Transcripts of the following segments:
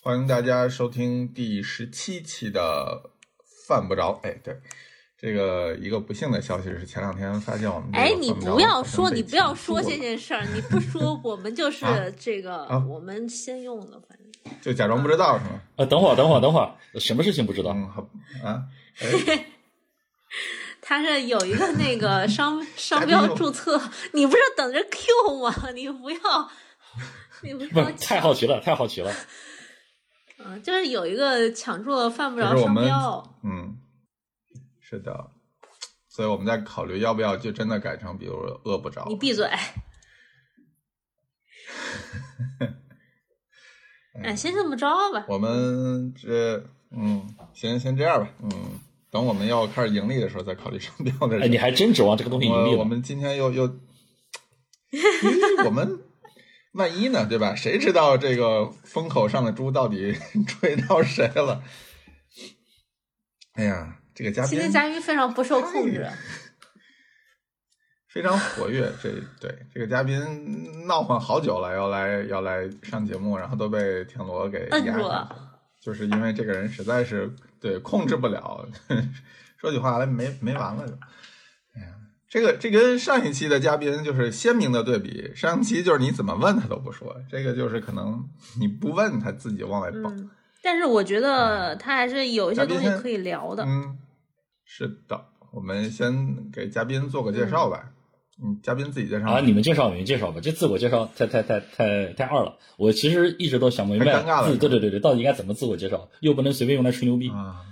欢迎大家收听第十七期的犯不着。哎，对，这个一个不幸的消息是，前两天发现我们哎，你不要说，你不要说这件事儿，你不说，我们就是这个，我们先用的，反正就假装不知道是吗？啊，等会儿，等会儿，等会儿，什么事情不知道？嗯，好啊。他是有一个那个商 商标注册，你不是等着 Q 吗？你不要，你不要，太好奇了，太好奇了。嗯，就是有一个抢注了犯不着商标，嗯，是的，所以我们在考虑要不要就真的改成，比如饿不着。你闭嘴。哎，先这么着吧。我们这，嗯，先先这样吧，嗯，等我们要开始盈利的时候再考虑商标的。哎，你还真指望这个东西盈利我们今天又又，我们。万一呢，对吧？谁知道这个风口上的猪到底追到谁了？哎呀，这个嘉宾，今天嘉宾非常不受控制，非常活跃。这对这个嘉宾闹唤好久了，要来要来上节目，然后都被田螺给压住了，就是因为这个人实在是对控制不了，说句话来没没完了就。这个这跟上一期的嘉宾就是鲜明的对比。上一期就是你怎么问他都不说，这个就是可能你不问他自己往外蹦。但是我觉得他还是有一些东西可以聊的。嗯，是的，我们先给嘉宾做个介绍吧。嗯，嘉宾自己介绍啊，你们介绍，你们介绍吧。这自我介绍太太太太太二了。我其实一直都想不明白，尴尬了。对对对对，到底应该怎么自我介绍？又不能随便用来吹牛逼啊。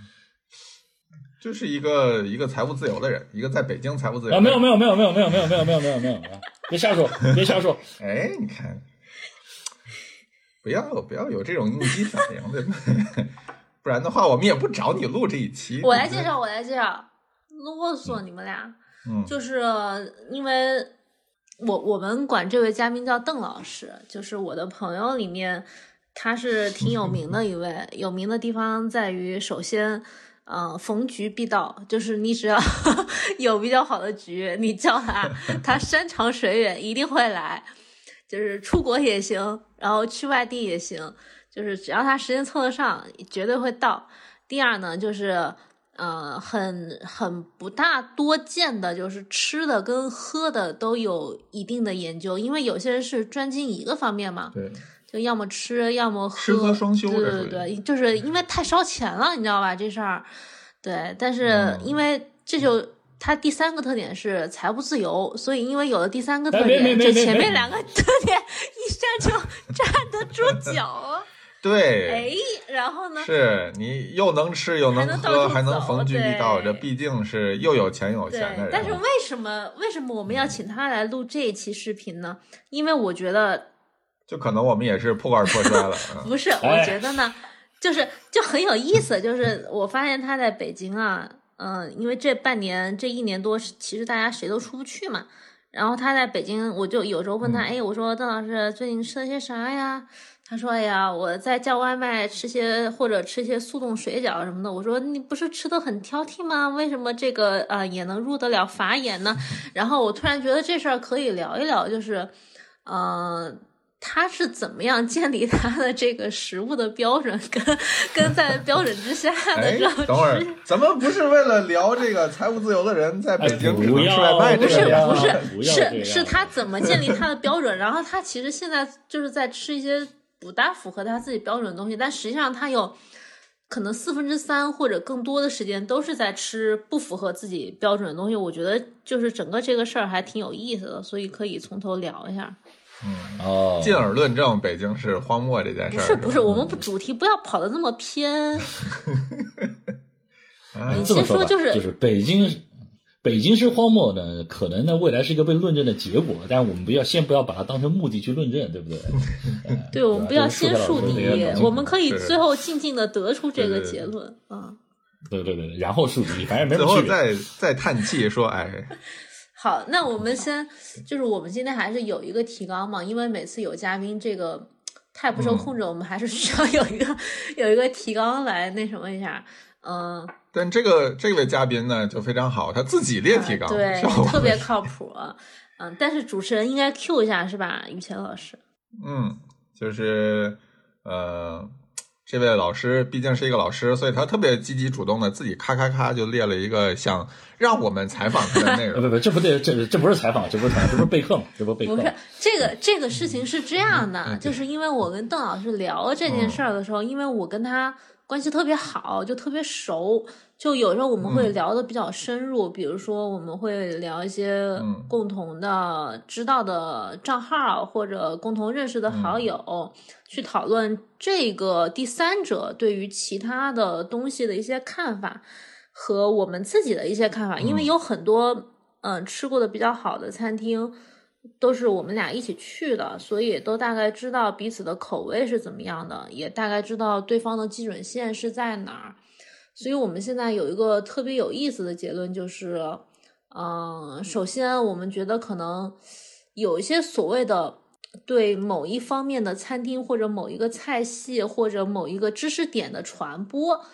就是一个一个财务自由的人，一个在北京财务自由啊，没有没有没有没有没有没有没有没有没有没有，别瞎说别瞎说，哎，你看，不要不要有这种应激反应的，不然的话我们也不找你录这一期。我来介绍，我来介绍，啰嗦你们俩，嗯，就是因为我我们管这位嘉宾叫邓老师，就是我的朋友里面他是挺有名的一位，有名的地方在于首先。嗯，逢局必到，就是你只要 有比较好的局，你叫他，他山长水远一定会来，就是出国也行，然后去外地也行，就是只要他时间凑得上，绝对会到。第二呢，就是呃，很很不大多见的，就是吃的跟喝的都有一定的研究，因为有些人是专精一个方面嘛。对。就要么吃，要么喝，吃喝双修。对对对，就是因为太烧钱了，你知道吧？这事儿，对。但是因为这就它第三个特点是财务自由，所以因为有了第三个特点，这前面两个特点一下就 站得住脚。对。哎，然后呢？是你又能吃又能喝，还能逢局必到，这毕竟是又有钱有钱的人。但是为什么为什么我们要请他来录这一期视频呢？因为我觉得。就可能我们也是破罐破摔了。不是，我觉得呢，就是就很有意思。就是我发现他在北京啊，嗯，因为这半年这一年多，其实大家谁都出不去嘛。然后他在北京，我就有时候问他，哎，我说邓老师最近吃了些啥呀？他说，哎呀，我在叫外卖，吃些或者吃些速冻水饺什么的。我说，你不是吃的很挑剔吗？为什么这个呃也能入得了法眼呢？然后我突然觉得这事儿可以聊一聊，就是，嗯。他是怎么样建立他的这个食物的标准，跟跟在标准之下的？等会儿，咱们不是为了聊这个财务自由的人在北京只能吃外卖？不是不是是是他怎么建立他的标准？然后他其实现在就是在吃一些不大符合他自己标准的东西，但实际上他有可能四分之三或者更多的时间都是在吃不符合自己标准的东西。我觉得就是整个这个事儿还挺有意思的，所以可以从头聊一下。嗯哦，进而论证北京是荒漠这件事儿。不是不是，我们不主题不要跑的那么偏。你先说就是就是北京，北京是荒漠呢，可能呢未来是一个被论证的结果，但是我们不要先不要把它当成目的去论证，对不对？对，我们不要先树敌，我们可以最后静静的得出这个结论啊。对对对，然后树敌，反正没最后再再叹气说，哎。好，那我们先就是我们今天还是有一个提纲嘛，因为每次有嘉宾这个太不受控制，我们还是需要有一个有一个提纲来那什么一下，嗯。但这个这位嘉宾呢就非常好，他自己列提纲，对，特别靠谱。嗯，但是主持人应该 Q 一下是吧，于谦老师？嗯，就是呃，这位老师毕竟是一个老师，所以他特别积极主动的自己咔咔咔就列了一个想让我们采访他的内容。不不，这不对，这这不是采访，这不是采访，这不是备课吗？这不是备课。不是这个这个事情是这样的，就是因为我跟邓老师聊这件事儿的时候，因为我跟他关系特别好，就特别熟。就有时候我们会聊的比较深入，比如说我们会聊一些共同的知道的账号或者共同认识的好友，去讨论这个第三者对于其他的东西的一些看法和我们自己的一些看法。因为有很多嗯吃过的比较好的餐厅都是我们俩一起去的，所以都大概知道彼此的口味是怎么样的，也大概知道对方的基准线是在哪儿。所以我们现在有一个特别有意思的结论，就是，嗯，首先我们觉得可能有一些所谓的对某一方面的餐厅或者某一个菜系或者某一个知识点的传播，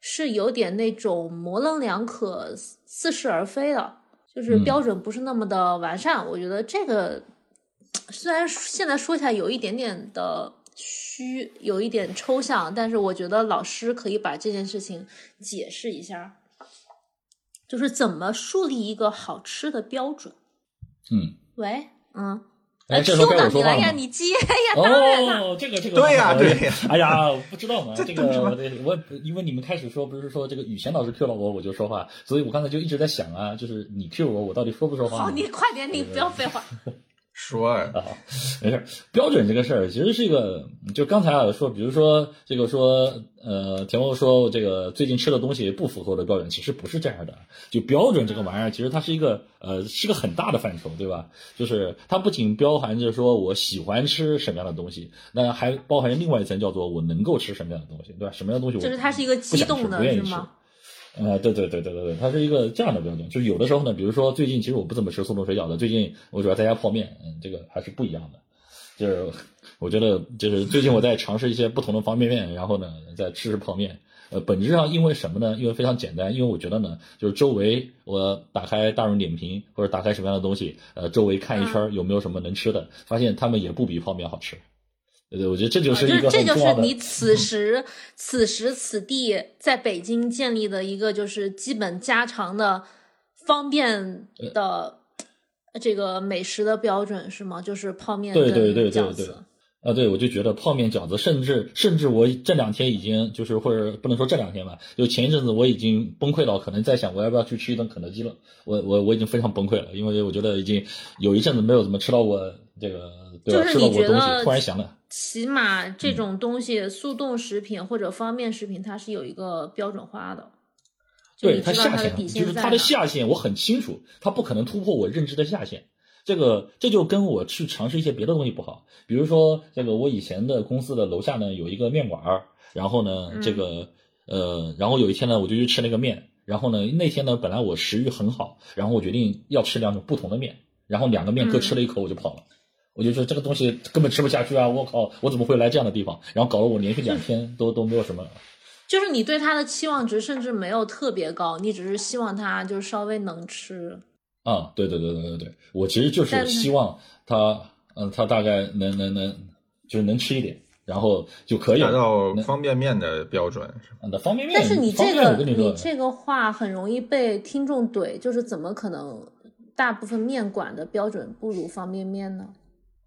是有点那种模棱两可、似是而非的，就是标准不是那么的完善。我觉得这个虽然现在说起来有一点点的。虚有一点抽象，但是我觉得老师可以把这件事情解释一下，就是怎么树立一个好吃的标准。嗯，喂，嗯，哎，这时候该我说话了。你接呀？哦，这个这个对呀对呀。哎呀，不知道嘛？这个我因为你们开始说不是说这个雨贤老师 Q 了我我就说话，所以我刚才就一直在想啊，就是你 Q 我，我到底说不说话？好，你快点，你不要废话。说啊，没事。标准这个事儿其实是一个，就刚才啊说，比如说这个说，呃，田欧说这个最近吃的东西不符合我的标准，其实不是这样的。就标准这个玩意儿，其实它是一个，呃，是个很大的范畴，对吧？就是它不仅包含着说我喜欢吃什么样的东西，那还包含另外一层叫做我能够吃什么样的东西，对吧？什么样的东西我？就是它是一个机动的，是吗？呃，对对对对对对，它是一个这样的标准，就是有的时候呢，比如说最近其实我不怎么吃速冻水饺的，最近我主要在家泡面，嗯，这个还是不一样的，就是我觉得就是最近我在尝试一些不同的方便面，然后呢再吃吃泡面，呃，本质上因为什么呢？因为非常简单，因为我觉得呢，就是周围我打开大众点评或者打开什么样的东西，呃，周围看一圈有没有什么能吃的，发现他们也不比泡面好吃。对对，我觉得这就是一个这就是你此时此时此地在北京建立的一个就是基本家常的方便的这个美食的标准是吗？就是泡面对对对对对啊，对，我就觉得泡面饺子，甚至甚至我这两天已经就是或者不能说这两天吧，就前一阵子我已经崩溃到可能在想我要不要去吃一顿肯德基了。我我我已经非常崩溃了，因为我觉得已经有一阵子没有怎么吃到过这个对吧？吃到过东西，突然想了。起码这种东西，速冻食品或者方便食品，它是有一个标准化的。对它下限，就是它的下限，我很清楚，它不可能突破我认知的下限。这个这就跟我去尝试一些别的东西不好。比如说，这个我以前的公司的楼下呢有一个面馆儿，然后呢，这个呃，然后有一天呢，我就去吃那个面，然后呢，那天呢，本来我食欲很好，然后我决定要吃两种不同的面，然后两个面各吃了一口，我就跑了。我就说这个东西根本吃不下去啊！我靠，我怎么会来这样的地方？然后搞得我连续两天都都没有什么。就是你对它的期望值甚至没有特别高，你只是希望它就是稍微能吃。啊，对对对对对对，我其实就是希望它，嗯，它大概能能能，就是能吃一点，然后就可以达到方便面的标准。那方便面，但是你这个你这个话很容易被听众怼，就是怎么可能大部分面馆的标准不如方便面呢？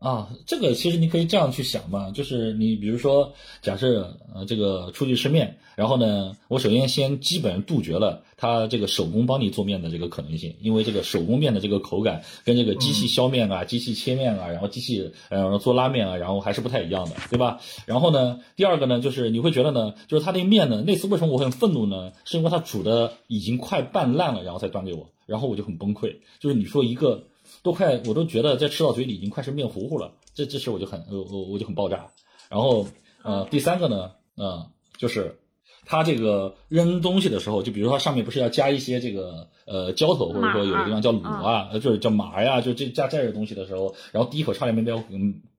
啊，这个其实你可以这样去想嘛，就是你比如说，假设呃这个出去吃面，然后呢，我首先先基本杜绝了他这个手工帮你做面的这个可能性，因为这个手工面的这个口感跟这个机器削面啊、机器切面啊，然后机器呃做拉面啊，然后还是不太一样的，对吧？然后呢，第二个呢，就是你会觉得呢，就是他那面呢，那次为什么我很愤怒呢？是因为他煮的已经快半烂了，然后才端给我，然后我就很崩溃。就是你说一个。都快，我都觉得在吃到嘴里已经快是面糊糊了，这这时我就很我我我就很爆炸。然后呃第三个呢，嗯，就是他这个扔东西的时候，就比如说上面不是要加一些这个呃浇头，或者说有的地方叫卤啊，就是叫麻呀，就这加这些东西的时候，然后第一口差点没把我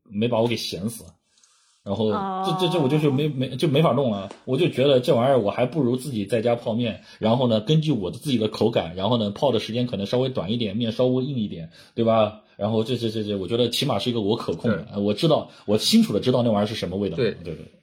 没把我给咸死。然后这这这我就是没没就没法弄了，我就觉得这玩意儿我还不如自己在家泡面，然后呢根据我的自己的口感，然后呢泡的时间可能稍微短一点，面稍微硬一点，对吧？然后这这这这，我觉得起码是一个我可控的，我知道我清楚的知道那玩意儿是什么味道。对对对，嗯。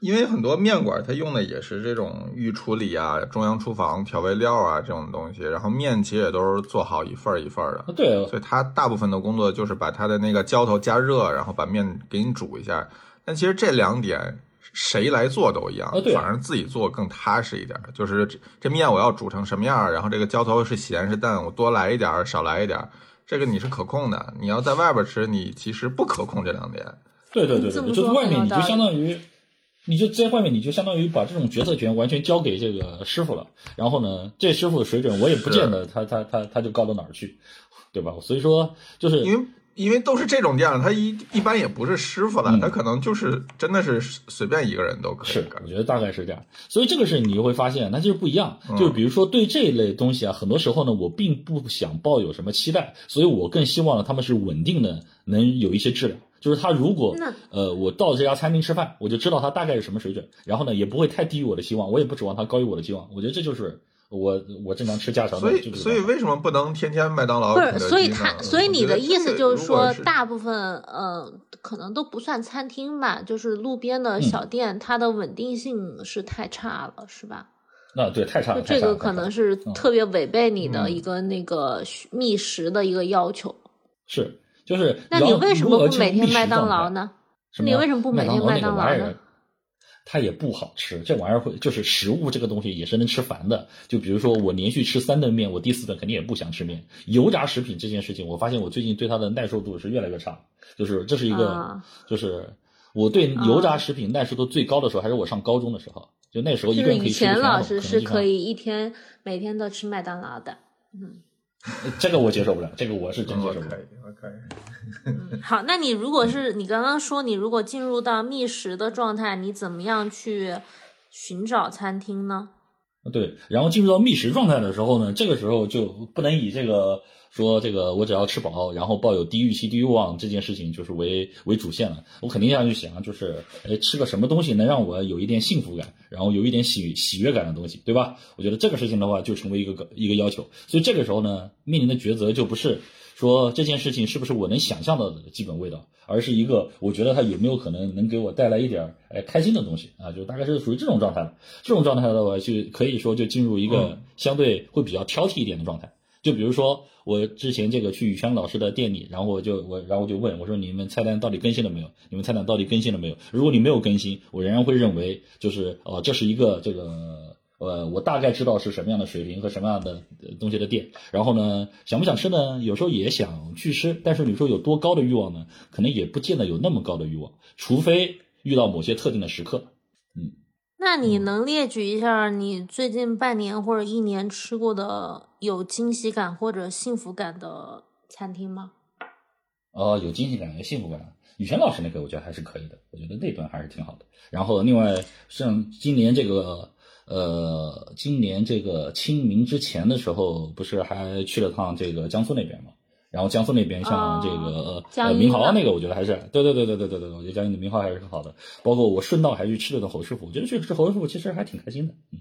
因为很多面馆它用的也是这种预处理啊、中央厨房调味料啊这种东西，然后面其实也都是做好一份一份的。对，所以它大部分的工作就是把它的那个浇头加热，然后把面给你煮一下。但其实这两点谁来做都一样，反而自己做更踏实一点。就是这这面我要煮成什么样，然后这个浇头是咸是淡，我多来一点少来一点，这个你是可控的。你要在外边吃，你其实不可控这两点。对对对对，就外面你就相当于。你就在外面，你就相当于把这种决策权完全交给这个师傅了。然后呢，这师傅的水准我也不见得他他他他就高到哪儿去，对吧？所以说，就是因为因为都是这种店，他一一般也不是师傅了，他可能就是真的是随便一个人都可以。是，我觉得大概是这样。所以这个是你就会发现，那就是不一样。就是比如说对这一类东西啊，很多时候呢，我并不想抱有什么期待，所以我更希望呢，他们是稳定的，能有一些质量。就是他如果呃，我到这家餐厅吃饭，我就知道他大概是什么水准，然后呢，也不会太低于我的期望，我也不指望他高于我的期望。我觉得这就是我我正常吃家常的。所以所以为什么不能天天麦当劳？不是，所以他所以你的意思就是说，大部分呃可能都不算餐厅吧，就是路边的小店，它的稳定性是太差了，是吧？那对，太差了。这个可能是特别违背你的一个那个觅食的一个要求。是。就是，那你为什么不每天麦当劳呢？你为什么不每天麦当劳呢？它也不好吃，这玩意儿会就是食物这个东西也是能吃烦的。就比如说我连续吃三顿面，我第四顿肯定也不想吃面。油炸食品这件事情，我发现我最近对它的耐受度是越来越差。就是这是一个，就是我对油炸食品耐受度最高的时候，还是我上高中的时候。就那时候一个人可以吃以前老师是可以一天每天都吃麦当劳的，嗯。这个我接受不了，这个我是真接受不了。好，那你如果是你刚刚说你如果进入到觅食的状态，你怎么样去寻找餐厅呢？对，然后进入到觅食状态的时候呢，这个时候就不能以这个。说这个我只要吃饱，然后抱有低预期低欲望这件事情就是为为主线了。我肯定要去想，就是哎吃个什么东西能让我有一点幸福感，然后有一点喜喜悦感的东西，对吧？我觉得这个事情的话就成为一个一个要求。所以这个时候呢，面临的抉择就不是说这件事情是不是我能想象到的基本味道，而是一个我觉得它有没有可能能给我带来一点哎开心的东西啊，就大概是属于这种状态。这种状态的话，就可以说就进入一个相对会比较挑剔一点的状态。就比如说。我之前这个去宇轩老师的店里，然后我就我然后我就问我说：“你们菜单到底更新了没有？你们菜单到底更新了没有？如果你没有更新，我仍然会认为就是哦，这是一个这个呃，我大概知道是什么样的水平和什么样的东西的店。然后呢，想不想吃呢？有时候也想去吃，但是你说有多高的欲望呢？可能也不见得有那么高的欲望，除非遇到某些特定的时刻。嗯，那你能列举一下你最近半年或者一年吃过的？有惊喜感或者幸福感的餐厅吗？哦，有惊喜感，有幸福感。雨轩老师那个我觉得还是可以的，我觉得那顿还是挺好的。然后另外像今年这个呃，今年这个清明之前的时候，不是还去了趟这个江苏那边吗？然后江苏那边像这个呃明豪那个，我觉得还是对对对对对对对，我觉得江阴的明豪还是很好的。包括我顺道还去吃了顿侯师傅，我觉得去吃侯师傅其实还挺开心的，嗯。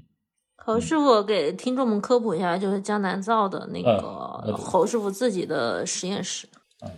侯师傅给听众们科普一下，就是江南造的那个侯师傅自己的实验室。嗯，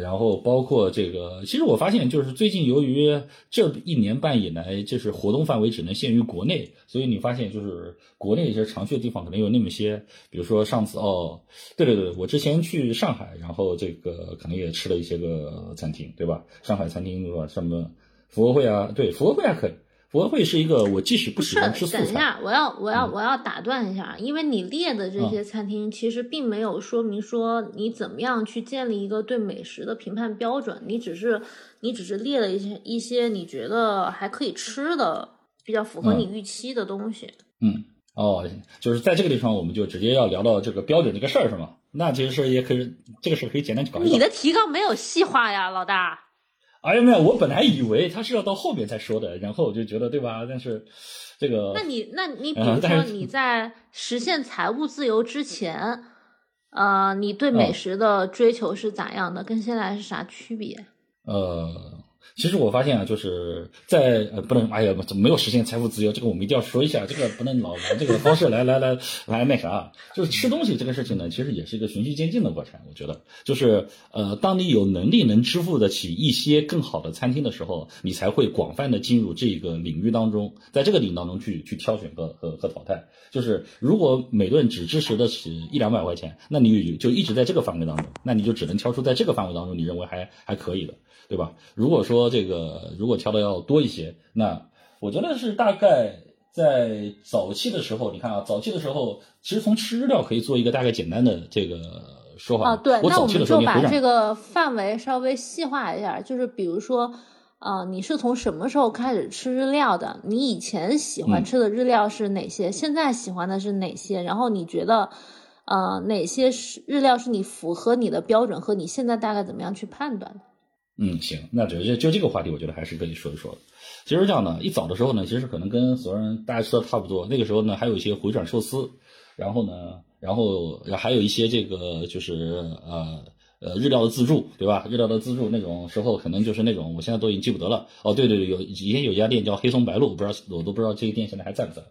然后包括这个，其实我发现，就是最近由于这一年半以来，就是活动范围只能限于国内，所以你发现就是国内一些常去的地方可能有那么些，比如说上次哦，对对对，我之前去上海，然后这个可能也吃了一些个餐厅，对吧？上海餐厅对吧？什么福和会啊？对，福和会还可以。福和会是一个我即使不喜欢吃素菜。等一下，我要我要我要打断一下，因为你列的这些餐厅其实并没有说明说你怎么样去建立一个对美食的评判标准，你只是你只是列了一些一些你觉得还可以吃的比较符合你预期的东西。嗯，哦，就是在这个地方我们就直接要聊到这个标准这个事儿是吗？那其实是也可以，这个事可以简单搞一搞。你的提纲没有细化呀，老大。哎呀，没有，我本来以为他是要到后面才说的，然后我就觉得，对吧？但是这个，那你，那你，比如说你在实现财务自由之前，呃，你对美食的追求是咋样的？跟现在是啥区别？呃，其实我发现啊，就是在呃不能，哎呀，怎么没有实现财富自由？这个我们一定要说一下，这个不能老拿这个方式来来来来那啥。就是吃东西这个事情呢，其实也是一个循序渐进的过程。我觉得，就是呃，当你有能力能支付得起一些更好的餐厅的时候，你才会广泛的进入这个领域当中，在这个领域当中去去挑选和和和淘汰。就是如果每顿只支持得起一两百块钱，那你就一直在这个范围当中，那你就只能挑出在这个范围当中你认为还还可以的。对吧？如果说这个如果挑的要多一些，那我觉得是大概在早期的时候，你看啊，早期的时候，其实从吃日料可以做一个大概简单的这个说法。啊，对，那我们就把这个范围稍微细化一下，就是比如说，呃，你是从什么时候开始吃日料的？你以前喜欢吃的日料是哪些？现在喜欢的是哪些？然后你觉得，呃，哪些是日料是你符合你的标准和你现在大概怎么样去判断的？嗯，行，那就就就这个话题，我觉得还是跟你说一说。其实这样的，一早的时候呢，其实可能跟所有人大家吃的差不多。那个时候呢，还有一些回转寿司，然后呢，然后还有一些这个就是呃呃日料的自助，对吧？日料的自助那种时候，可能就是那种，我现在都已经记不得了。哦，对对对，有以前有一家店叫黑松白鹿，不知道我都不知道这个店现在还在不在，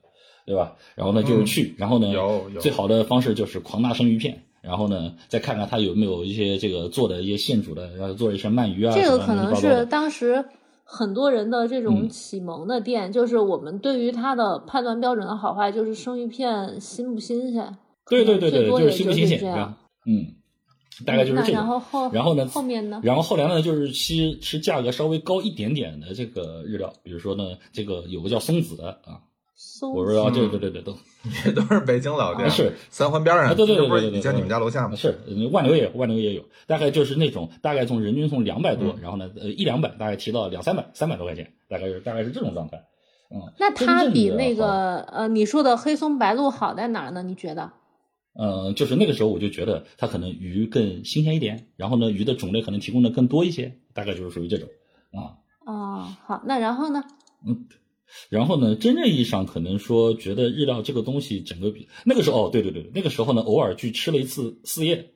对吧？然后呢，就是去，然后呢，最好的方式就是狂拿生鱼片。然后呢，再看看他有没有一些这个做的一些现煮的，然后做一些鳗鱼啊。这个可能是当时很多人的这种启蒙的店，就是我们对于它的判断标准的好坏，就是生鱼片新不新鲜。对对对对，就是新不新鲜。嗯，大概就是这样。然后后然后呢？后面呢？然后后来呢，就是吃吃价格稍微高一点点的这个日料，比如说呢，这个有个叫松子的啊。我不知道，对对对对，都也 都是北京老店，是三环边上，对对对对对，在你们家楼下吗？是万流也有，万流也有，大概就是那种大概从人均从两百多，然后呢，呃一两百，大概提到两三百，三百多块钱，大概是大概是这种状态。嗯，那它比那个呃你说的黑松白鹭好在哪儿呢？你觉得？嗯，就是那个时候我就觉得它可能鱼更新鲜一点，然后呢鱼的种类可能提供的更多一些，大概就是属于这种啊。哦，好，那然后呢？嗯。然后呢，真正意义上可能说觉得日料这个东西整个比那个时候哦，对对对，那个时候呢，偶尔去吃了一次四叶，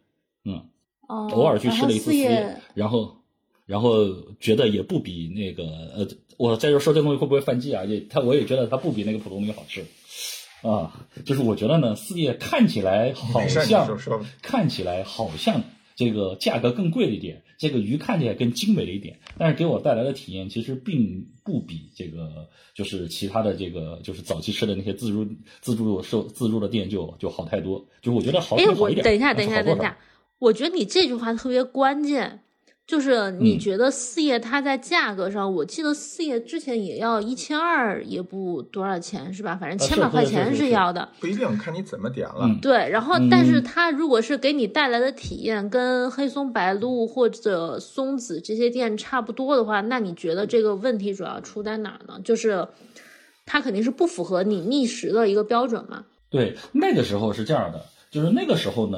嗯，哦偶尔去吃了一次四叶，然后然后觉得也不比那个呃，我在这说这东西会不会犯忌啊？也他我也觉得它不比那个普通鱼好吃，啊，就是我觉得呢，四叶看起来好像看起来好像这个价格更贵了一点。这个鱼看起来更精美了一点，但是给我带来的体验其实并不比这个就是其他的这个就是早期吃的那些自助自助售自助的店就就好太多。就是我觉得好哎，我等一下，等一下，等一下，我觉得你这句话特别关键。就是你觉得四叶它在价格上，我记得四叶之前也要一千二，也不多少钱是吧？反正千把块钱是要的。不一定看你怎么点了。对，然后但是它如果是给你带来的体验跟黑松白鹿或者松子这些店差不多的话，那你觉得这个问题主要出在哪儿呢？就是它肯定是不符合你觅食的一个标准嘛？对，那个时候是这样的，就是那个时候呢，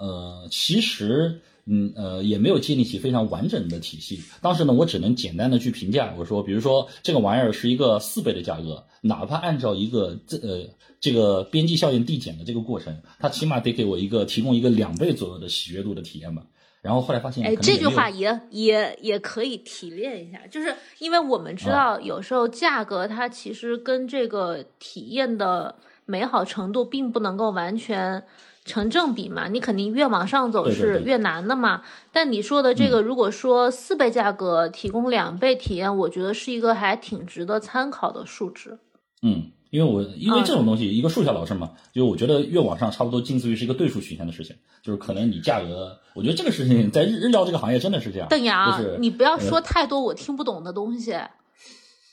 呃，其实。嗯呃，也没有建立起非常完整的体系。当时呢，我只能简单的去评价，我说，比如说这个玩意儿是一个四倍的价格，哪怕按照一个这呃这个边际效应递减的这个过程，它起码得给我一个提供一个两倍左右的喜悦度的体验吧。然后后来发现，哎，这句话也也也可以提炼一下，就是因为我们知道有时候价格它其实跟这个体验的美好程度并不能够完全。成正比嘛，你肯定越往上走是越难的嘛。但你说的这个，如果说四倍价格提供两倍体验，我觉得是一个还挺值得参考的数值。嗯，因为我因为这种东西，一个数学老师嘛，就我觉得越往上，差不多近似于是一个对数曲线的事情。就是可能你价格，我觉得这个事情在日日料这个行业真的是这样。邓阳，你不要说太多我听不懂的东西。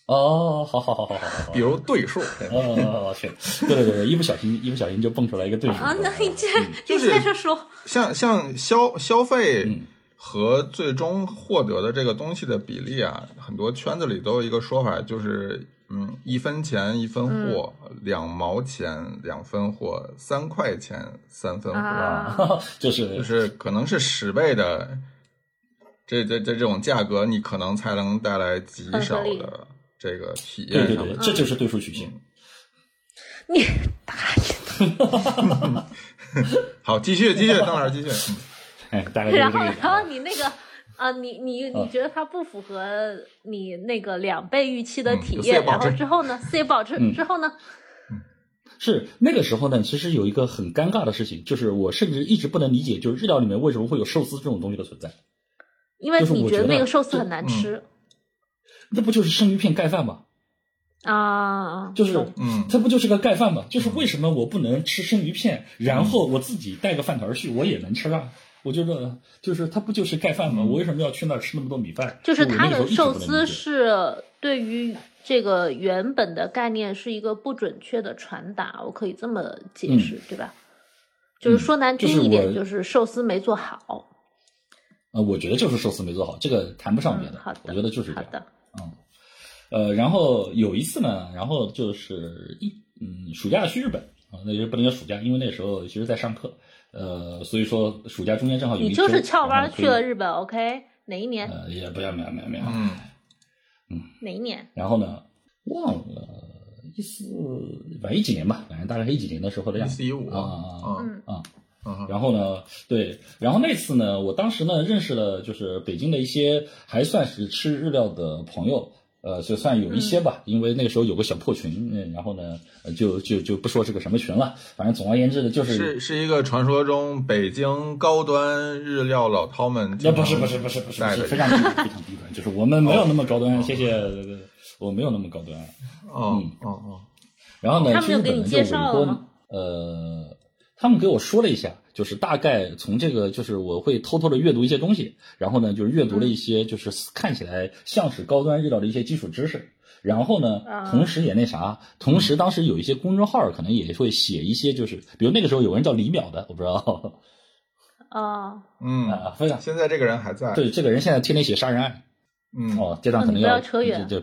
哦，好好好好好好，比如对数，哦，去，对对对，一不小心一不小心就蹦出来一个对数啊，那你接就是接着说，像像消消费和最终获得的这个东西的比例啊，很多圈子里都有一个说法，就是嗯，一分钱一分货，两毛钱两分货，三块钱三分货，就是就是可能是十倍的，这这这这种价格，你可能才能带来极少的。这个体验，对对对，这就是对数曲线。你大爷！好，继续继续，邓老师继续。哎，大概。然后，然后你那个啊，你你你觉得它不符合你那个两倍预期的体验，然后之后呢？C 保持之后呢？是那个时候呢，其实有一个很尴尬的事情，就是我甚至一直不能理解，就是日料里面为什么会有寿司这种东西的存在。因为你觉得那个寿司很难吃。那不就是生鱼片盖饭吗？啊，就是，嗯，它不就是个盖饭吗？就是为什么我不能吃生鱼片，然后我自己带个饭团去，我也能吃啊？我觉得，就是它不就是盖饭吗？我为什么要去那儿吃那么多米饭？就是它的寿司是对于这个原本的概念是一个不准确的传达，我可以这么解释，对吧？就是说难听一点，就是寿司没做好。呃，我觉得就是寿司没做好，这个谈不上别的。好的，我觉得就是这样。好的，嗯。呃，然后有一次呢，然后就是一嗯，暑假去日本啊，那就不能叫暑假，因为那时候其实在上课，呃，所以说暑假中间正好有一你就是翘班去了日本，OK？哪一年？呃，也不要，没有，没有，没有，嗯嗯，哪一年？然后呢，忘了一四，反正一几年吧，反正大概是一几年的时候的样子。一四一五啊啊啊！然后呢，对，然后那次呢，我当时呢认识了就是北京的一些还算是吃日料的朋友。呃，就算有一些吧，因为那个时候有个小破群，嗯，然后呢，就就就不说是个什么群了，反正总而言之的，就是是是一个传说中北京高端日料老饕们，那不是不是不是不是不是非常非常低端，就是我们没有那么高端，谢谢，我没有那么高端，哦哦哦，然后呢，他们有给你介绍了呃，他们给我说了一下。就是大概从这个，就是我会偷偷的阅读一些东西，然后呢，就是阅读了一些，就是看起来像是高端日料的一些基础知识，然后呢，同时也那啥，同时当时有一些公众号可能也会写一些，就是比如那个时候有人叫李淼的，我不知道。啊，嗯啊，非常。现在这个人还在。对，这个人现在天天写杀人案。嗯。哦，这段可能要扯远。就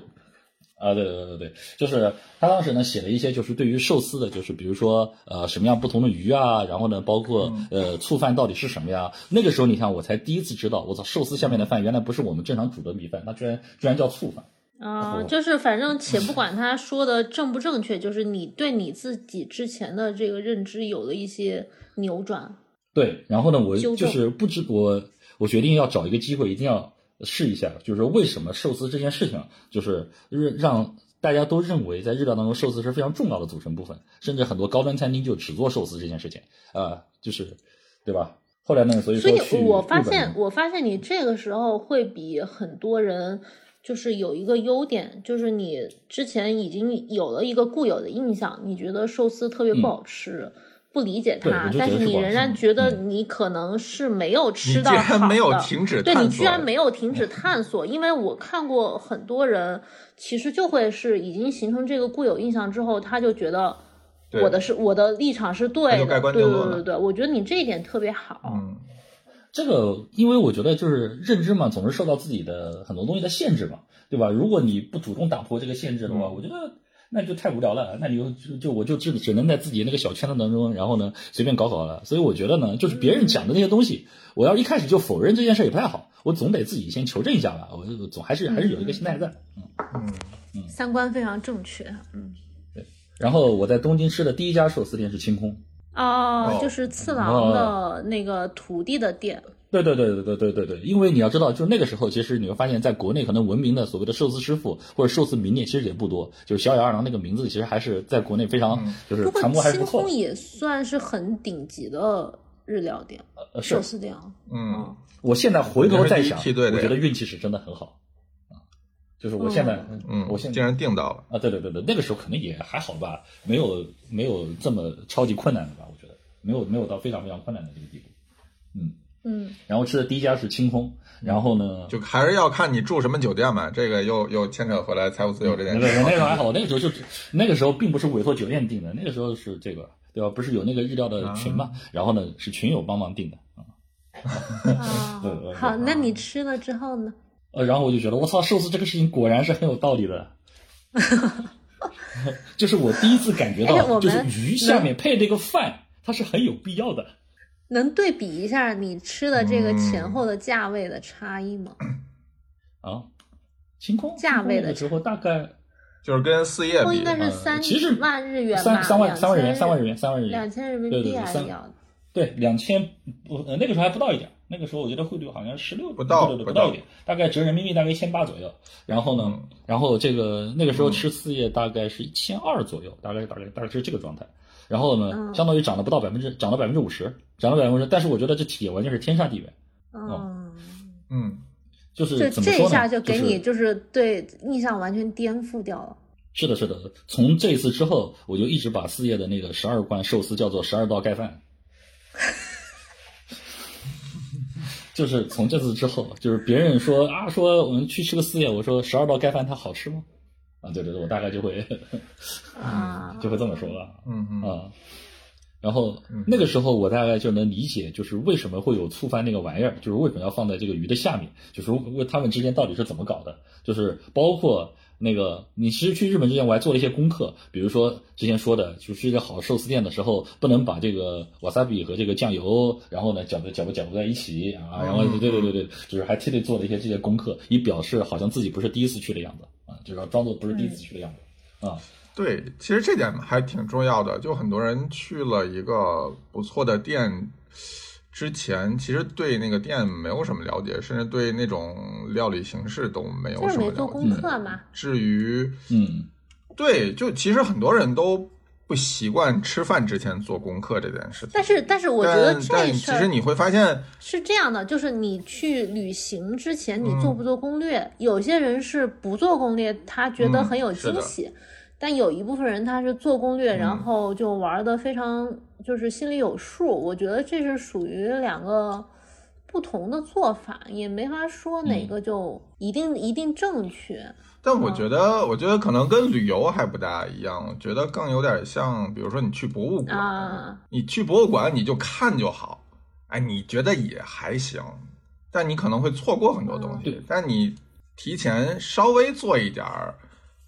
啊，对对对对对，就是他当时呢写了一些，就是对于寿司的，就是比如说呃什么样不同的鱼啊，然后呢包括呃醋饭到底是什么呀？那个时候你看我才第一次知道，我操，寿司下面的饭原来不是我们正常煮的米饭，它居然居然叫醋饭。啊，就是反正且不管他说的正不正确，就是你对你自己之前的这个认知有了一些扭转。对，然后呢，我就是不知我我决定要找一个机会，一定要。试一下，就是为什么寿司这件事情，就是让让大家都认为在日料当中寿司是非常重要的组成部分，甚至很多高端餐厅就只做寿司这件事情啊，就是对吧？后来呢，所以所以我发现，我发现你这个时候会比很多人就是有一个优点，就是你之前已经有了一个固有的印象，你觉得寿司特别不好吃。不理解它，但是你仍然觉得你可能是没有吃到好的。没有停止对你居然没有停止探索，因为我看过很多人，其实就会是已经形成这个固有印象之后，他就觉得我的是我的立场是对的，对对对对对，我觉得你这一点特别好。嗯，这个因为我觉得就是认知嘛，总是受到自己的很多东西的限制嘛，对吧？如果你不主动打破这个限制的话，我觉得。那就太无聊了，那你就就就我就只只能在自己那个小圈子当中，然后呢随便搞搞了。所以我觉得呢，就是别人讲的那些东西，我要一开始就否认这件事也不太好，我总得自己先求证一下吧。我总还是还是有一个心态在。嗯嗯嗯，三观非常正确。嗯，对。然后我在东京吃的第一家寿司店是清空。哦，就是次郎的那个徒弟的店。对对对对对对对对，因为你要知道，就是那个时候，其实你会发现在国内可能闻名的所谓的寿司师傅或者寿司名店其实也不多，就是小野二郎那个名字，其实还是在国内非常就是传播还是不错。清空也算是很顶级的日料店，寿司店啊。嗯，我现在回头再想，我觉得运气是真的很好啊。就是我现在，嗯，我现竟然订到了啊！对对对对，那个时候可能也还好吧，没有没有这么超级困难的吧？我觉得没有没有到非常非常困难的这个地步，嗯。嗯，然后吃的第一家是清空，然后呢，就还是要看你住什么酒店嘛，这个又又牵扯回来财务自由这件事。对，那个时候还好，那个时候就那个时候并不是委托酒店订的，那个时候是这个，对吧？不是有那个日料的群嘛？然后呢，是群友帮忙订的啊。好，那你吃了之后呢？呃，然后我就觉得，我操，寿司这个事情果然是很有道理的。就是我第一次感觉到，就是鱼下面配这个饭，它是很有必要的。能对比一下你吃的这个前后的价位的差异吗？啊，清空价位的时候大概就是跟四叶比，应该是三万日元吧，三三万三万日元，三万日元，三万日元，两千人民币还要对两千不，那个时候还不到一点，那个时候我觉得汇率好像十六不到不到一点，大概折人民币大概一千八左右。然后呢，然后这个那个时候吃四叶大概是一千二左右，大概大概大概是这个状态。然后呢，相当于涨了不到百分之，涨了百分之五十，涨了百分之，但是我觉得这企业完全是天差地远。嗯嗯，就是这这一下就给你就是对印象完全颠覆掉了。是的，是的。从这一次之后，我就一直把四叶的那个十二罐寿司叫做十二道盖饭。就是从这次之后，就是别人说啊，说我们去吃个四叶，我说十二道盖饭它好吃吗？啊，对对对，我大概就会啊，就会这么说了，嗯嗯。啊，然后那个时候我大概就能理解，就是为什么会有醋饭那个玩意儿，就是为什么要放在这个鱼的下面，就是为他们之间到底是怎么搞的，就是包括。那个，你其实去日本之前，我还做了一些功课，比如说之前说的，就是一个好寿司店的时候，不能把这个瓦萨比和这个酱油，然后呢搅的搅不搅不在一起啊，然后对对对对，就是还特地做了一些这些功课，以表示好像自己不是第一次去的样子啊，就是要装作不是第一次去的样子啊。对，其实这点还挺重要的，就很多人去了一个不错的店。之前其实对那个店没有什么了解，甚至对那种料理形式都没有什么了解。做功课嘛。至于，嗯，对，就其实很多人都不习惯吃饭之前做功课这件事情。但是，但是我觉得这事儿，其实你会发现是这样的，就是你去旅行之前，你做不做攻略？有些人是不做攻略，他觉得很有惊喜。但有一部分人他是做攻略，然后就玩的非常就是心里有数。我觉得这是属于两个不同的做法，也没法说哪个就一定一定正确。但我觉得，我觉得可能跟旅游还不大一样。我觉得更有点像，比如说你去博物馆，你去博物馆你就看就好，哎，你觉得也还行，但你可能会错过很多东西。但你提前稍微做一点儿。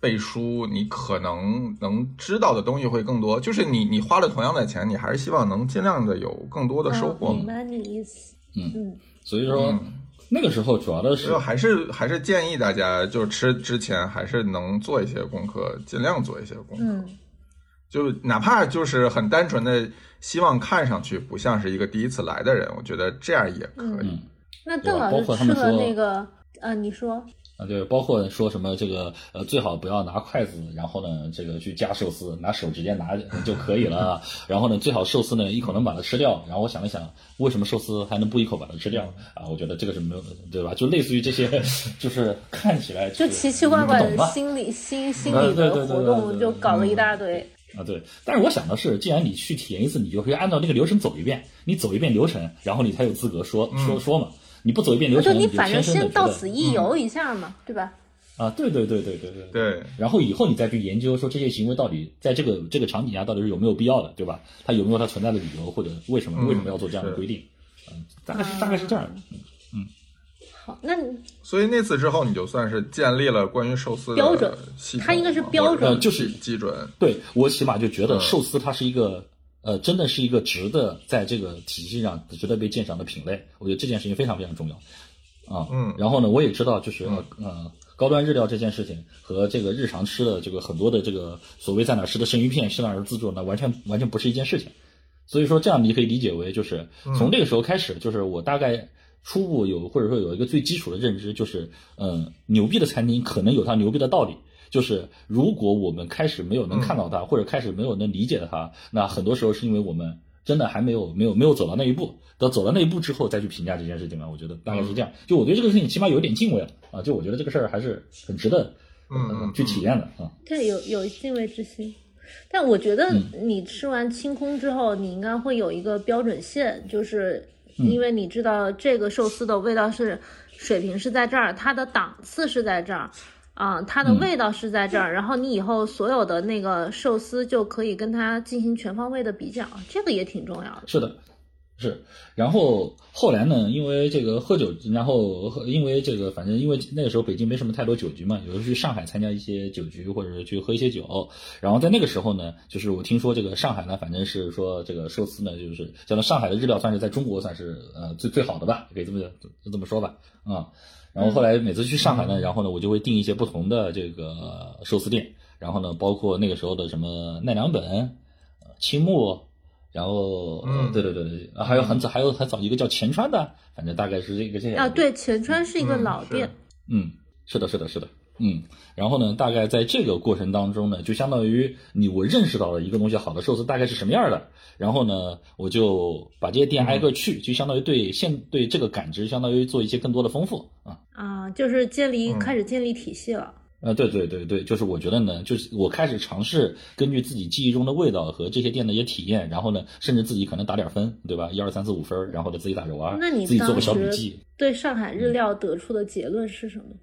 背书，你可能能知道的东西会更多。就是你，你花了同样的钱，你还是希望能尽量的有更多的收获。明白你的意思。嗯嗯。所以说，那个时候主要的是，还是还是建议大家，就是吃之前还是能做一些功课，尽量做一些功课。嗯。就哪怕就是很单纯的希望看上去不像是一个第一次来的人，我觉得这样也可以。那邓老师吃了那个，呃，你说。啊，对，包括说什么这个呃，最好不要拿筷子，然后呢，这个去夹寿司，拿手直接拿就可以了。然后呢，最好寿司呢一口能把它吃掉。然后我想了想，为什么寿司还能不一口把它吃掉？啊，我觉得这个是没有，对吧？就类似于这些，就是看起来就奇奇怪怪的心理心心理的活动，就搞了一大堆。啊，对。但是我想的是，既然你去体验一次，你就可以按照那个流程走一遍，你走一遍流程，然后你才有资格说说说嘛。你不走一遍流程，你反正先到此一游一下嘛，对吧？啊，对对对对对对对。然后以后你再去研究说这些行为到底在这个这个场景下到底是有没有必要的，对吧？它有没有它存在的理由，或者为什么为什么要做这样的规定？嗯，大概是大概是这样的。嗯。好，那所以那次之后，你就算是建立了关于寿司标准，它应该是标准，就是基准。对我起码就觉得寿司它是一个。呃，真的是一个值得在这个体系上值得被鉴赏的品类，我觉得这件事情非常非常重要，啊，嗯，然后呢，我也知道就是呃，高端日料这件事情和这个日常吃的这个很多的这个所谓在哪吃的生鱼片、是哪儿自助，那完全完全不是一件事情，所以说这样你可以理解为就是从那个时候开始，就是我大概初步有或者说有一个最基础的认知，就是嗯，牛逼的餐厅可能有它牛逼的道理。就是如果我们开始没有能看到它，或者开始没有能理解它，那很多时候是因为我们真的还没有没有没有走到那一步。等走到那一步之后再去评价这件事情嘛，我觉得大概是这样。就我对这个事情起码有点敬畏了啊，就我觉得这个事儿还是很值得嗯去体验的啊。对，有有敬畏之心。但我觉得你吃完清空之后，你应该会有一个标准线，就是因为你知道这个寿司的味道是水平是在这儿，它的档次是在这儿。啊，它的味道是在这儿，然后你以后所有的那个寿司就可以跟它进行全方位的比较，这个也挺重要的。是的，是。然后后来呢，因为这个喝酒，然后因为这个，反正因为那个时候北京没什么太多酒局嘛，有时候去上海参加一些酒局，或者是去喝一些酒。然后在那个时候呢，就是我听说这个上海呢，反正是说这个寿司呢，就是叫做上海的日料算是在中国算是呃最最好的吧，可以这么就这么说吧，啊。然后后来每次去上海呢，然后呢我就会订一些不同的这个寿司店，然后呢包括那个时候的什么奈良本、青木，然后，嗯。对对对对，还有很早，还有很早一个叫钱川的，反正大概是这个这样啊，对，钱川是一个嗯。老店，嗯，是的，是的，是的，嗯，然后呢，大概在这个过程当中呢，就相当于你我认识到了一个东西好的寿司大概是什么样的，然后呢，我就把这些店挨个去，就相当于对现对这个感知，相当于做一些更多的丰富啊。啊，就是建立嗯开始建立体系了。呃，对对对对，就是我觉得呢，就是我开始尝试根据自己记忆中的味道和这些店的一些体验，然后呢，甚至自己可能打点分，对吧？一二三四五分，然后呢自己打着玩，那你自己做个小笔记。对上海日料得出的结论是什么？嗯，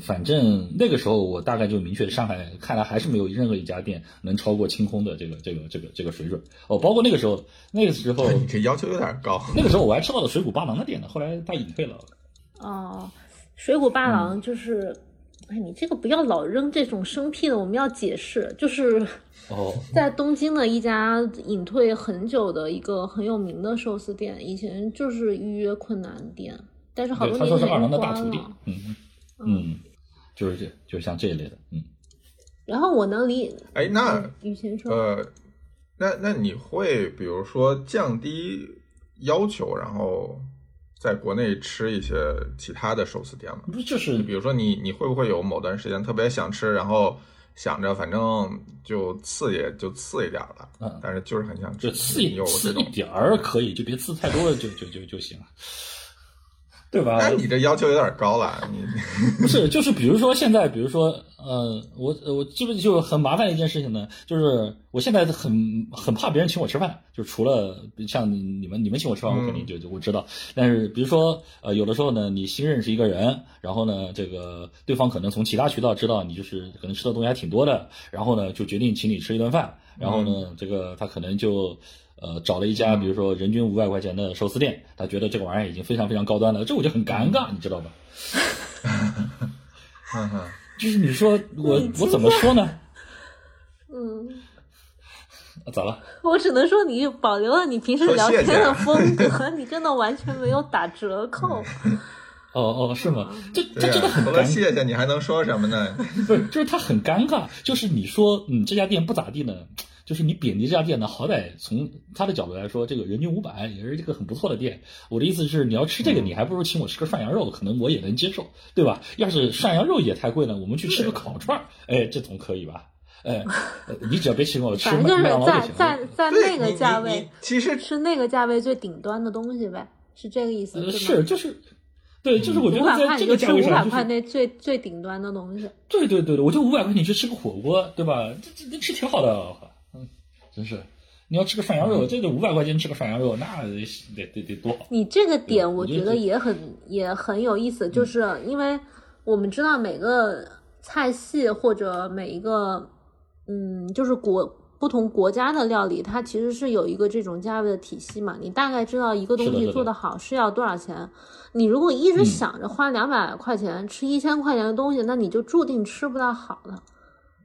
反正那个时候我大概就明确，上海看来还是没有任何一家店能超过清空的这个这个这个这个水准。哦，包括那个时候，那个时候，你这要求有点高。那个时候我还吃到了水谷八郎的店呢，后来他隐退了。哦，水谷八郎嗯就是，哎，你这个不要老扔这种生僻的，我们要解释，就是哦，在东京的一家隐退很久的一个很有名的寿司店，以前就是预约困难店，但是好对，多年前他说是二郎的大关徒弟了。。嗯嗯，就是这，就是像这一类的，嗯。然后我能理，哎，那雨晴说，呃，那那你会比如说降低要求，然后在国内吃一些其他的寿司店吗？不，就是比如说你你会不会有某段时间特别想吃，然后想着反正就次也就次一点儿了，嗯但是就是很想吃，就刺一你有这种。刺一点儿可以，就别次太多了，就就就就行了，对吧？那你这要求有点高了，你 不是，就是比如说现在，比如说，呃，我我这不就很麻烦一件事情呢？就是我现在很很怕别人请我吃饭，就除了像你们你们请我吃饭，我肯定就就我知道。但是比如说，呃，有的时候呢，你新认识一个人，然后呢，这个对方可能从其他渠道知道你就是可能吃的东西还挺多的，然后呢，就决定请你吃一顿饭，然后呢，这个他可能就。呃，找了一家比如说人均五百块钱的寿司店，他觉得这个玩意儿已经非常非常高端了，这我就很尴尬，你知道吧？哈 哈就是你说我你我怎么说呢？嗯，啊咋了？我只能说你保留了你平时聊天的 风格，你真的完全没有打折扣。哦哦，是吗？这这真的很除了尴尬，谢谢，你还能说什么呢？不是，就是他很尴尬。就是你说，嗯，这家店不咋地呢，就是你贬低这家店呢，好歹从他的角度来说，这个人均五百也是一个很不错的店。我的意思是，你要吃这个，你还不如请我吃个涮羊肉，可能我也能接受，对吧？要是涮羊肉也太贵了，我们去吃个烤串儿，哎，这总可以吧？哎，呃你只要别请我吃麦反正就是在麦当劳就行了。在在那个价位其实吃那个价位最顶端的东西呗，是这个意思是，就是，对，就是我觉得在这个价位上就是百块那最最顶端的东西。对对对对，我就五百块钱去吃个火锅，对吧？这这这吃挺好的，嗯，真是。你要吃个涮羊肉，这个五百块钱吃个涮羊肉，那得得得得多好。你这个点我觉得也很也很有意思，就是因为我们知道每个菜系或者每一个嗯，就是国不同国家的料理，它其实是有一个这种价位的体系嘛。你大概知道一个东西做得好是要多少钱。你如果一直嗯想着花两百块钱吃一千块钱的东西，那你就注定吃不到好的，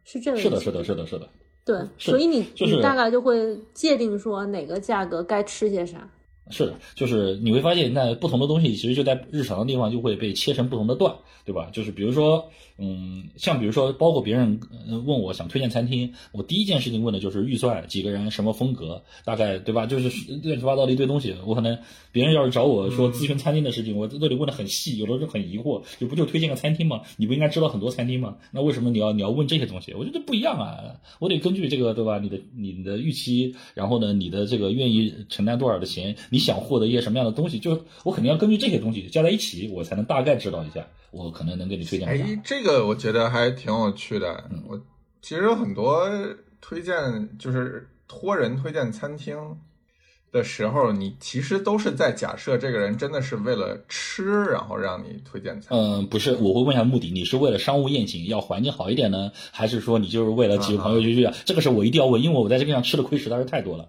是这个意思。是的，是的，是的，是的。对，所以你、就是你大概就会界定说哪个价格该吃些啥。是的，就是你会发现，那不同的东西其实就在日常的地方就会被切成不同的段，对吧？就是比如说，嗯，像比如说，包括别人呃问我想推荐餐厅，我第一件事情问的就是预算、几个人、什么风格，大概对吧？就是乱七八糟的一堆东西。我可能别人要是找我说咨询餐厅的事情，我在这里问的很细，有的时候很疑惑，就不就推荐个餐厅吗？你不应该知道很多餐厅吗？那为什么你要你要问这些东西？我觉得不一样啊，我得根据这个对吧？你的你的预期，然后呢，你的这个愿意承担多少的钱，你想获得一些什么样的东西，就是我肯定要根据这些东西加在一起，我才能大概知道一下，我可能能给你推荐啥。哎，这个我觉得还挺有趣的。我其实有很多推荐，就是托人推荐餐厅的时候，你其实都是在假设这个人真的是为了吃，然后让你推荐菜。嗯，不是，我会问一下目的，你是为了商务宴请，要环境好一点呢，还是说你就是为了几个朋友聚聚啊？这个是我一定要问，因为我在这个上吃的亏实在是太多了。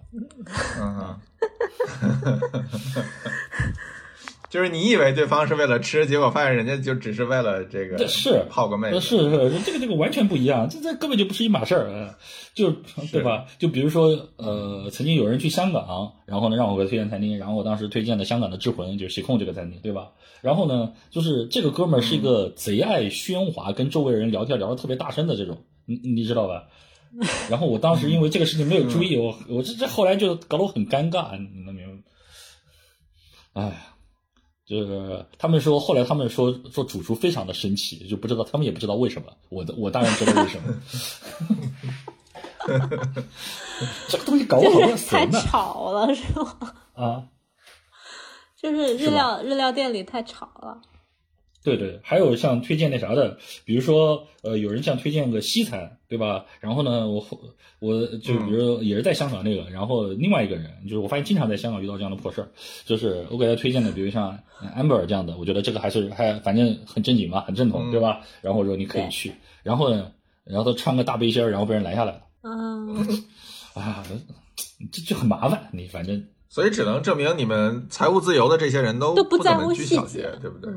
嗯哼，就是你以为对方是为了吃，结果发现人家就只是为了这个这是泡个妹是是，这个这个完全不一样，这这根本就不是一码事儿，呃就对吧？就比如说，呃，曾经有人去香港，然后呢让我给他推荐餐厅，然后我当时推荐的香港的智魂，就是喜控这个餐厅，对吧？然后呢，就是这个哥们儿是一个贼爱喧哗，跟周围人聊天聊得特别大声的这种，你你知道吧？然后我当时因为这个事情没有注意，我我这这后来就搞得我很尴尬，你能明白？哎，就是他们说后来他们说说主厨非常的生气，就不知道他们也不知道为什么，我的我当然知道为什么。这个东西搞不好太吵了是吗？啊，就是日料日料店里太吵了。对对，还有像推荐那啥的，比如说呃，有人像推荐个西餐，对吧？然后呢，我我就比如也是在香港那个，然后另外一个人，就是我发现经常在香港遇到这样的破事儿，就是我给他推荐的，比如像 amber 这样的，我觉得这个还是还反正很正经嘛，很正统，对吧？然后我说你可以去，然后呢，然后他穿个大背心儿，然后被人拦下来了。嗯，啊，这就很麻烦，你反正。所以只能证明你们财务自由的这些人都不怎么拘小节，对不对？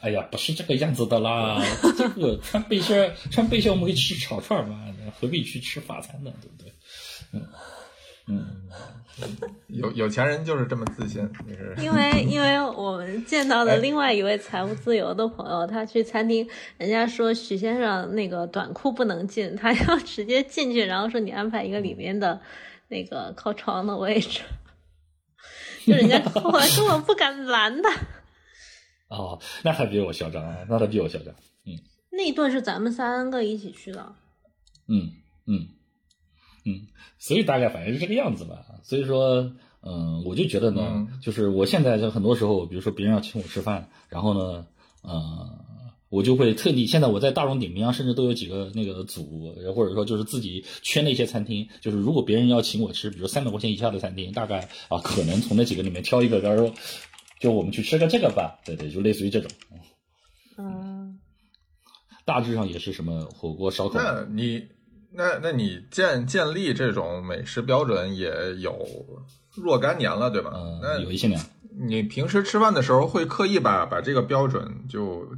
哎呀，不是这个样子的啦，这个穿背心儿穿背心，我们可以吃炒串嘛，何必去吃法餐呢？对不对？嗯嗯，有有钱人就是这么自信，是因为因为我们见到的另外一位财务自由的朋友，他去餐厅，人家说许先生那个短裤不能进，他要直接进去，然后说你安排一个里面的那个靠窗的位置。就 人家后来根本不敢拦他。哦，那还比我嚣张，那他比我嚣张。嗯，那一顿是咱们三个一起去的。嗯嗯嗯，所以大概反正是这个样子吧。所以说，嗯，我就觉得呢，就是我现在就很多时候，比如说别人要请我吃饭，然后呢，嗯。我就会特地，现在我在大众点评上甚至都有几个那个组，或者说就是自己圈的一些餐厅，就是如果别人要请我吃，比如三百块钱以下的餐厅，大概啊可能从那几个里面挑一个，比如说就我们去吃个这个吧，对对，就类似于这种。嗯，大致上也是什么火锅、烧烤。那你那那你建建立这种美食标准也有若干年了，对吧？嗯，有一些年。你平时吃饭的时候会刻意把把这个标准就。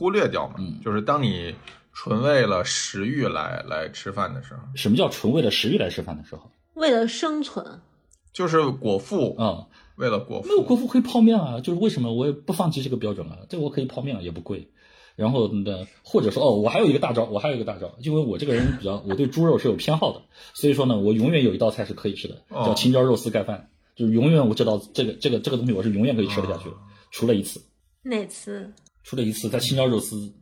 忽略掉嘛，就是当你纯为了食欲来来吃饭的时候。什么叫纯为了食欲来吃饭的时候？为了生存，就是果腹啊，为了果腹。没有果腹可以泡面啊，就是为什么我也不放弃这个标准啊？这个我可以泡面也不贵。然后呢，或者说哦，我还有一个大招，我还有一个大招，因为我这个人比较，我对猪肉是有偏好的，所以说呢，我永远有一道菜是可以吃的，叫青椒肉丝盖饭，就是永远我这道这个这个这个东西我是永远可以吃得下去的，除了一次。哪次？出了一次，他青椒肉丝，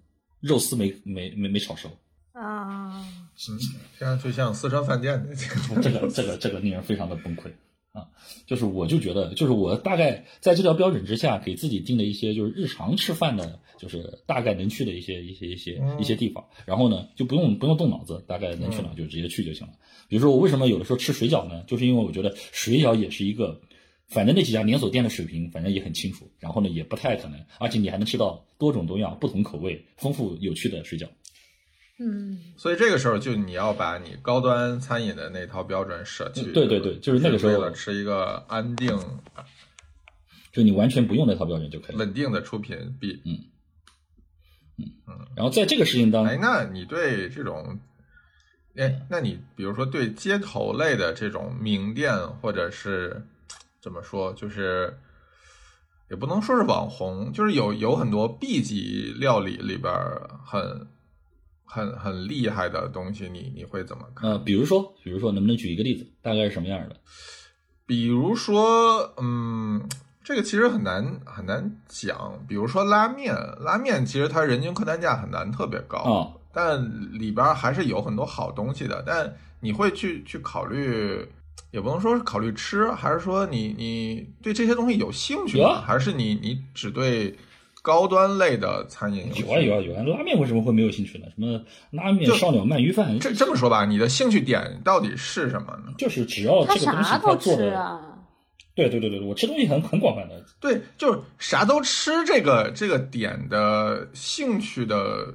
肉丝没没没没炒熟啊，听上去像四川饭店的这个这个这个令人非常的崩溃啊！就是我就觉得，就是我大概在这条标准之下，给自己定了一些就是日常吃饭的，就是大概能去的一些一些一些一些地方，然后呢就不用不用动脑子，大概能去哪就直接去就行了。比如说我为什么有的时候吃水饺呢？就是因为我觉得水饺也是一个。反正那几家连锁店的水平，反正也很清楚。然后呢，也不太可能，而且你还能吃到多种多样、不同口味、丰富有趣的水饺。嗯，所以这个时候就你要把你高端餐饮的那套标准舍弃。对对对，就是那个时候为了吃一个安定，就你完全不用那套标准就可以稳定的出品。比嗯嗯嗯。然后在这个事情当中，哎，那你对这种，哎，那你比如说对街头类的这种名店或者是。怎么说？就是也不能说是网红，就是有有很多 B 级料理里边很很很厉害的东西，你你会怎么看？呃，比如说，比如说，能不能举一个例子？大概是什么样的？比如说，嗯，这个其实很难很难讲。比如说拉面，拉面其实它人均客单价很难特别高，但里边还是有很多好东西的。但你会去去考虑？也不能说是考虑吃，还是说你你对这些东西有兴趣吗？还是你你只对高端类的餐饮有啊有啊有啊！拉面为什么会没有兴趣呢？什么拉面、烧鸟、鳗鱼饭？这这么说吧，你的兴趣点到底是什么呢？就是只要这个东西他做的，对对对对，我吃东西很很广泛的。对，就是啥都吃，这个这个点的兴趣的。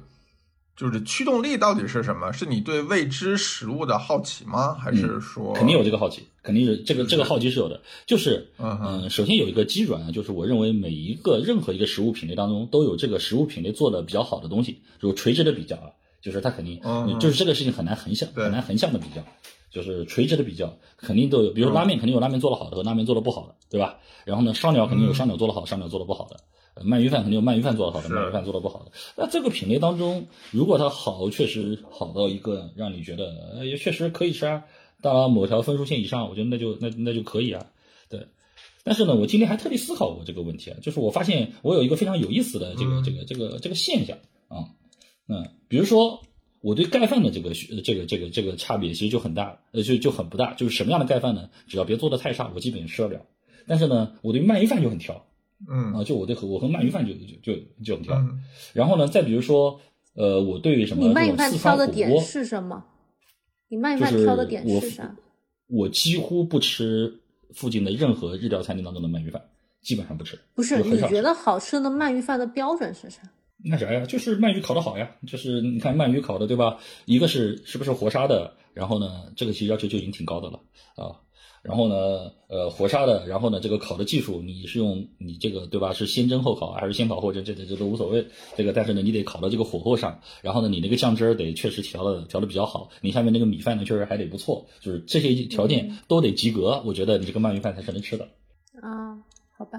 就是驱动力到底是什么？是你对未知食物的好奇吗？还是说肯定有这个好奇？肯定是这个这个好奇是有的。就是嗯，首先有一个基准啊，就是我认为每一个任何一个食物品类当中都有这个食物品类做的比较好的东西，就垂直的比较啊，就是它肯定就是这个事情很难横向很难横向的比较，就是垂直的比较肯定都有。比如拉面肯定有拉面做的好的和拉面做的不好的，对吧？然后呢，烧鸟肯定有烧鸟做的好，烧鸟做的不好的。鳗鱼饭肯定有鳗鱼饭做的好的，鳗鱼饭做的不好的。那这个品类当中，如果它好，确实好到一个让你觉得也确实可以吃啊，到某条分数线以上，我觉得那就那那就可以啊。对。但是呢，我今天还特地思考过这个问题啊，就是我发现我有一个非常有意思的这个这个这个这个现象啊，嗯，比如说我对盖饭的这个这个这个这个差别其实就很大，呃，就就很不大，就是什么样的盖饭呢？只要别做的太差，我基本吃得了。但是呢，我对鳗鱼饭就很挑。嗯啊，就我对和我和鳗鱼饭就就就就很挑，然后呢，再比如说，呃，我对于什么？你鳗鱼饭挑的点是什么？你鳗鱼饭挑的点是啥？我几乎不吃附近的任何日料餐厅当中的鳗鱼饭，基本上不吃。不是，你觉得好吃的鳗鱼饭的标准是啥？那啥呀？就是鳗鱼烤的好呀，就是你看鳗鱼烤的对吧？一个是是不是活杀的，然后呢，这个其实要求就已经挺高的了啊。然后呢，呃，活杀的，然后呢，这个烤的技术，你是用你这个对吧？是先蒸后烤还是先烤后蒸？这这这都无所谓。这个，但是呢，你得烤到这个火候上。然后呢，你那个酱汁儿得确实调的调的比较好。你下面那个米饭呢，确实还得不错。就是这些条件都得及格，我觉得你这个鳗鱼饭才是能吃的。啊，好吧。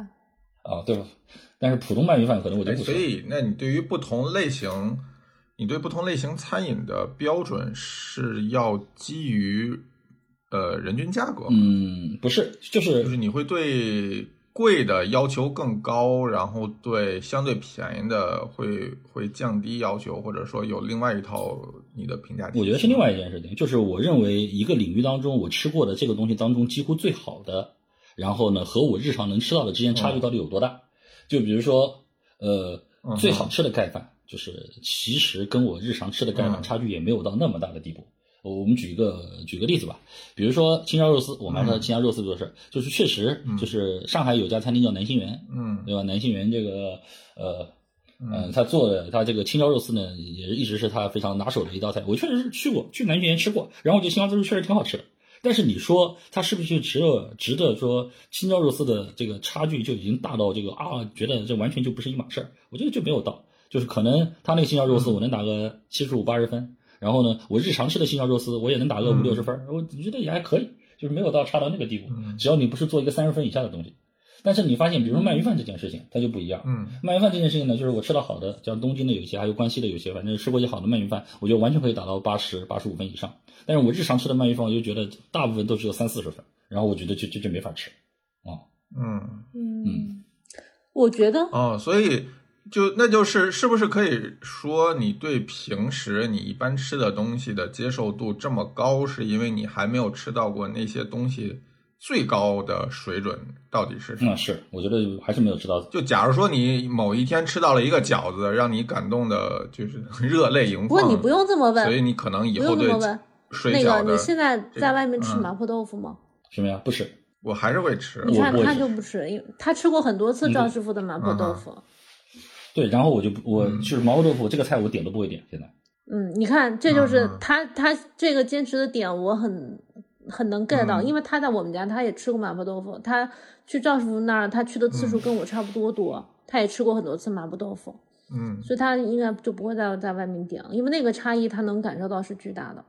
啊，对吧？但是普通鳗鱼饭可能我就不所以，那你对于不同类型，你对不同类型餐饮的标准是要基于？呃，人均价格，嗯，不是，就是就是你会对贵的要求更高，然后对相对便宜的会会降低要求，或者说有另外一套你的评价。我觉得是另外一件事情，就是我认为一个领域当中我吃过的这个东西当中几乎最好的，然后呢和我日常能吃到的之间差距到底有多大？就比如说，呃，最好吃的盖饭，就是其实跟我日常吃的盖饭差距也没有到那么大的地步。我们举一个举个例子吧，比如说青椒肉丝，我们说青椒肉丝做事，就是确实就是上海有家餐厅叫南星园，嗯，对吧？南星园这个呃嗯，他做的他这个青椒肉丝呢，也一直是他非常拿手的一道菜。我确实是去过去南星园吃过，然后我觉得青椒肉丝确实挺好吃的。但是你说它是不是值得值得说青椒肉丝的这个差距就已经大到这个啊，觉得这完全就不是一码事儿？我觉得就没有到，就是可能他那个青椒肉丝我能打个七十五八十分。然后呢，我日常吃的青椒肉丝，我也能打个五六十分，我觉得也还可以，就是没有到差到那个地步。只要你不是做一个三十分以下的东西，但是你发现，比如说鳗鱼饭这件事情，它就不一样。嗯，鳗鱼饭这件事情呢，就是我吃到好的，像东京的有一些，还有关西的有些，反正吃过一些好的鳗鱼饭，我觉得完全可以达到八十八十五分以上。但是我日常吃的鳗鱼饭，我就觉得大部分都只有三四十分，然后我觉得就就就没法吃。啊，嗯嗯，我觉得哦，所以。就那就是是不是可以说你对平时你一般吃的东西的接受度这么高，是因为你还没有吃到过那些东西最高的水准到底是什么？那是，我觉得还是没有吃到。就假如说你某一天吃到了一个饺子，让你感动的就是 热泪盈眶。不过你不用这么问，所以你可能以后对水饺的。那个你现在在外面吃麻婆豆腐吗？什么呀？不吃，我还是会吃。你看他就不吃，因为他吃过很多次赵师傅的麻婆豆腐。对，然后我就我就是麻婆豆腐这个菜我点都不会点，现在。嗯，你看，这就是他他这个坚持的点，我很很能 get 到，因为他在我们家他也吃过麻婆豆腐，他去赵师傅那儿他去的次数跟我差不多多，他也吃过很多次麻婆豆腐，嗯，所以他应该就不会再在外面点了，因为那个差异他能感受到是巨大的。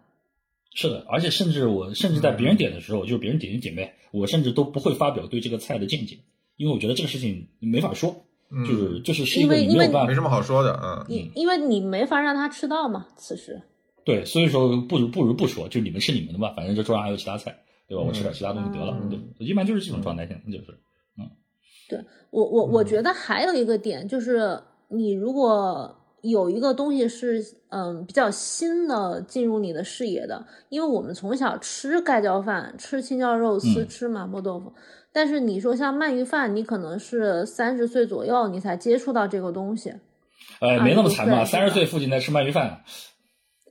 是的，而且甚至我甚至在别人点的时候，就是别人点就点呗，我甚至都不会发表对这个菜的见解，因为我觉得这个事情没法说。就是就是是一个没有办法，没什么好说的，嗯，因因为你没法让他吃到嘛，此时。对，所以说不如不如不说，就你们吃你们的吧，反正这桌上还有其他菜，对吧？我吃点其他东西得了，对，一般就是这种状态，现在就是，嗯。对我我我觉得还有一个点就是，你如果有一个东西是嗯比较新的进入你的视野的，因为我们从小吃盖浇饭、吃青椒肉丝、吃麻婆豆腐。但是你说像鳗鱼饭，你可能是三十岁左右你才接触到这个东西，呃，没那么惨吧？三十岁附近在吃鳗鱼饭，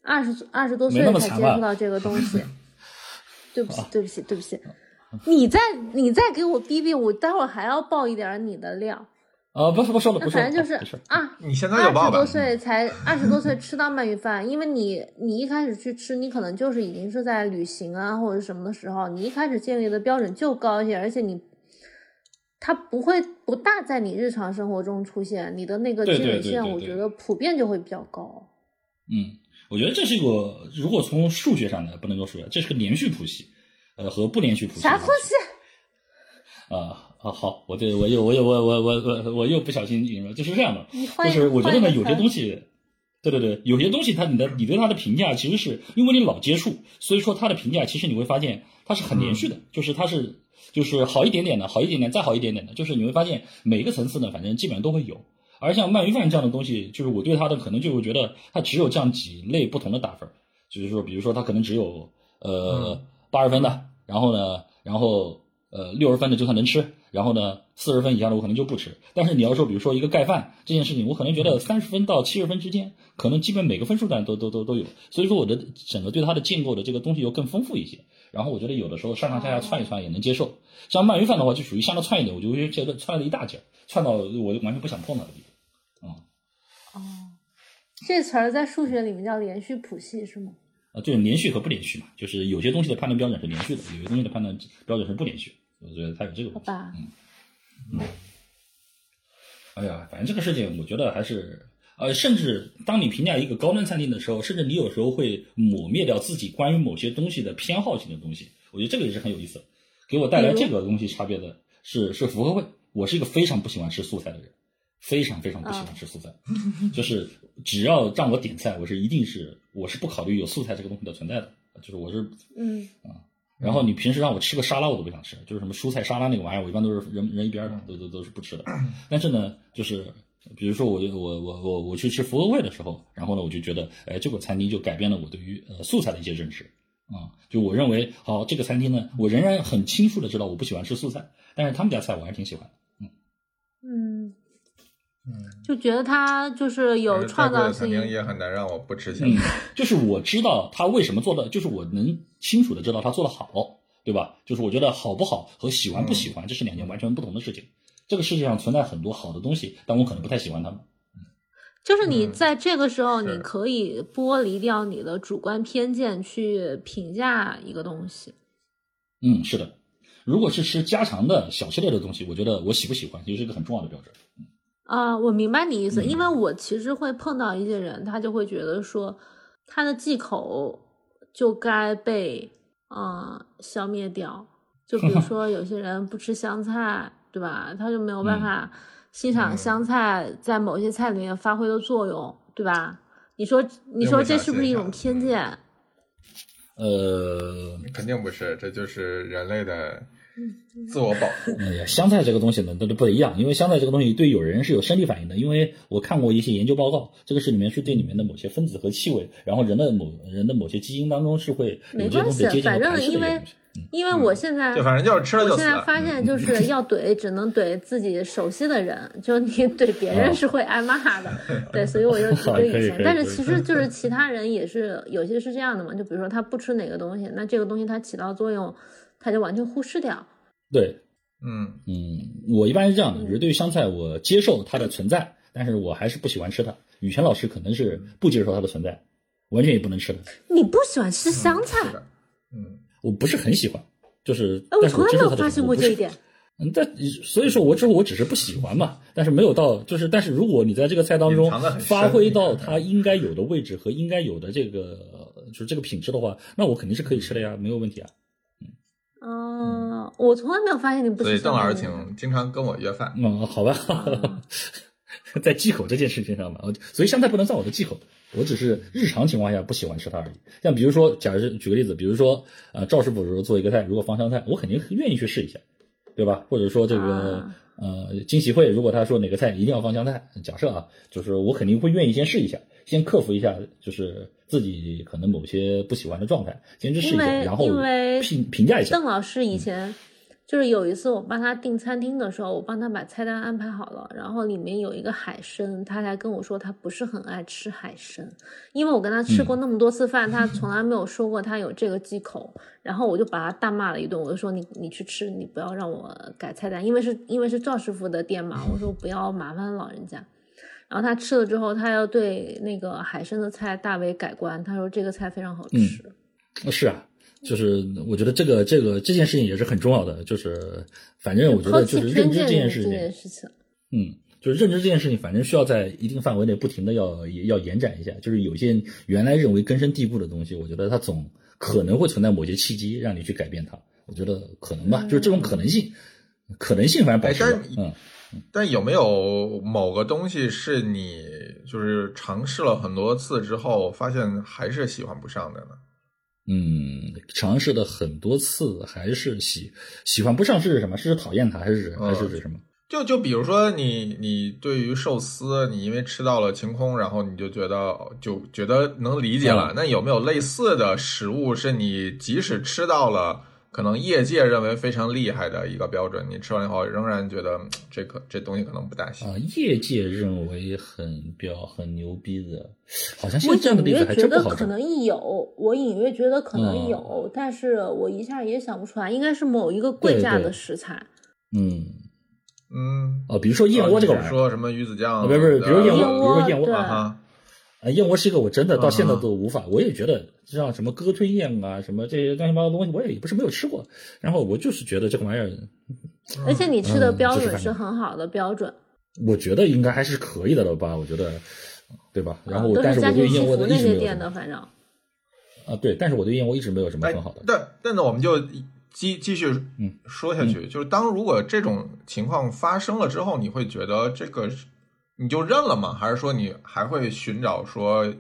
二十二十多岁才接触到这个东西，对不起，对不起，对不起，你再你再给我逼逼，我待会儿还要爆一点你的料。啊，不是不说了，那反正就是啊，你现在有二十多岁才二十多岁吃到鳗鱼饭，因为你你一开始去吃，你可能就是已经是在旅行啊或者什么的时候，你一开始建立的标准就高一些，而且你它不会不大在你日常生活中出现，你的那个积累线，我觉得普遍就会比较高。嗯，我觉得这是一个，如果从数学上的不能说数学，这是个连续谱系，呃，和不连续谱系。啥东西？啊。好好，我对我又我又我我我我我又不小心引了，就是这样的，就是我觉得呢，有些东西，对对对，有些东西它你的你对它的评价，其实是因为你老接触，所以说它的评价其实你会发现它是很连续的，就是它是就是好一点点的，好一点点，再好一点点的，就是你会发现每个层次呢，反正基本上都会有。而像鳗鱼饭这样的东西，就是我对它的可能就会觉得它只有这样几类不同的打分，就是说，比如说它可能只有呃八十分的，然后呢，然后呃六十分的就算能吃，然后呢四十分以下的我可能就不吃。但是你要说，比如说一个盖饭这件事情，我可能觉得三十分到七十分之间，可能基本每个分数段都都都都有。所以说我的整个对它的建构的这个东西又更丰富一些。然后我觉得有的时候上上下下窜一窜也能接受。像鳗鱼饭的话，就属于向它窜一点，我就会觉得窜了一大截，窜到我就完全不想碰它的地方。哦，这词儿在数学里面叫连续谱系是吗？啊，就是连续和不连续嘛，就是有些东西的判断标准是连续的，有些东西的判断标准是不连续。我觉得他有这个。好吧。嗯嗯。哎呀，反正这个事情，我觉得还是呃，甚至当你评价一个高端餐厅的时候，甚至你有时候会抹灭掉自己关于某些东西的偏好性的东西。我觉得这个也是很有意思。给我带来这个东西差别的是是福和会，我是一个非常不喜欢吃素菜的人。非常非常不喜欢吃素菜，就是只要让我点菜，我是一定是我是不考虑有素菜这个东西的存在的，就是我是嗯啊，然后你平时让我吃个沙拉我都不想吃，就是什么蔬菜沙拉那个玩意儿，我一般都是扔扔一边的，都都都是不吃的。但是呢，就是比如说我我我我我去吃福和会的时候，然后呢我就觉得，哎，这个餐厅就改变了我对于呃素菜的一些认识啊，就我认为好这个餐厅呢，我仍然很清楚的知道我不喜欢吃素菜，但是他们家菜我还挺喜欢，嗯嗯。就觉得他就是有创造性，也很难让我不吃下去。就是我知道他为什么做的，就是我能清楚的知道他做的好，对吧？就是我觉得好不好和喜欢不喜欢，这是两件完全不同的事情。这个世界上存在很多好的东西，但我可能不太喜欢他们。就是你在这个时候，你可以剥离掉你的主观偏见去评价一个东西。嗯，是的。如果是吃家常的小吃类的东西，我觉得我喜不喜欢其实是一个很重要的标准。啊，我明白你意思，因为我其实会碰到一些人，他就会觉得说，他的忌口就该被嗯消灭掉。就比如 说有些人不吃香菜，对吧？他就没有办法欣赏香菜在某些菜里面发挥的作用，对吧？你说，你说这是不是一种偏见？呃，肯定不是，这就是人类的。自我保护。哎呀，香菜这个东西呢，都都不一样，因为香菜这个东西对有人是有生理反应的。因为我看过一些研究报告，这个是里面是对里面的某些分子和气味，然后人的某人的某些基因当中是会没关系，反正因为因为我现在就反正就是吃了就我现在发现就是要怼，只能怼自己熟悉的人，就你怼别人是会挨骂的。对，所以我就怼以前。但是其实 就是其他人也是有些是这样的嘛，就比如说他不吃哪个东西，那这个东西它起到作用。他就完全忽视掉。对，嗯嗯，我一般是这样的，就是对于香菜，我接受它的存在，但是我还是不喜欢吃它。雨泉老师可能是不接受它的存在，完全也不能吃的。你不喜欢吃香菜？嗯，我不是很喜欢，就是。哎，我从来没有发现过这一点。嗯，但所以说，我之后我只是不喜欢嘛，但是没有到，就是，但是如果你在这个菜当中发挥到它应该有的位置和应该有的这个，就是这个品质的话，那我肯定是可以吃的呀，没有问题啊。嗯，我从来没有发现你不。所以邓老师挺经常跟我约饭。嗯，好吧，在忌口这件事情上吧，所以香菜不能算我的忌口，我只是日常情况下不喜欢吃它而已。像比如说，假如举个例子，比如说，呃，赵师傅如果做一个菜，如果放香菜，我肯定愿意去试一下，对吧？或者说这个。呃，惊喜会如果他说哪个菜一定要放香菜，假设啊，就是我肯定会愿意先试一下，先克服一下，就是自己可能某些不喜欢的状态，先去试一下，然后评评价一下。邓老师以前。就是有一次我帮他订餐厅的时候，我帮他把菜单安排好了，然后里面有一个海参，他才跟我说他不是很爱吃海参，因为我跟他吃过那么多次饭，他从来没有说过他有这个忌口，然后我就把他大骂了一顿，我就说你你去吃，你不要让我改菜单，因为是因为是赵师傅的店嘛，我说不要麻烦老人家，然后他吃了之后，他要对那个海参的菜大为改观，他说这个菜非常好吃，是啊。就是我觉得这个这个这件事情也是很重要的，就是反正我觉得就是认知这件事情，嗯，就是认知这件事情，反正需要在一定范围内不停的要要延展一下。就是有些原来认为根深蒂固的东西，我觉得它总可能会存在某些契机让你去改变它。我觉得可能吧，就是这种可能性，可能性反正保持着。嗯，但有没有某个东西是你就是尝试了很多次之后，发现还是喜欢不上的呢？嗯，尝试了很多次，还是喜喜欢不上是指什么？是指讨厌它，还是指还是指什么？就就比如说你你对于寿司，你因为吃到了晴空，然后你就觉得就觉得能理解了。那有没有类似的食物，是你即使吃到了？可能业界认为非常厉害的一个标准，你吃完以后仍然觉得这个这东西可能不大行啊。业界认为很标很牛逼的，好像现在的例子还真不好可能有，我隐约觉得可能有，但是我一下也想不出来，应该是某一个贵价的食材。嗯嗯哦，比如说燕窝这个玩意儿，说什么鱼子酱？不是不是，比如燕窝，比如说燕窝啊。啊，燕窝是一个我真的到现在都无法，我也觉得像什么鸽吞燕啊，什么这些乱七八糟东西，我也不是没有吃过。然后我就是觉得这个玩意儿，而且你吃的标准是很好的标准。我觉得应该还是可以的了吧？我觉得，对吧？然后，但是我对燕窝的那些店的，反正啊，对，但是我对燕窝一直没有什么很好的。但但是我们就继继续嗯说下去，就是当如果这种情况发生了之后，你会觉得这个。你就认了吗？还是说你还会寻找说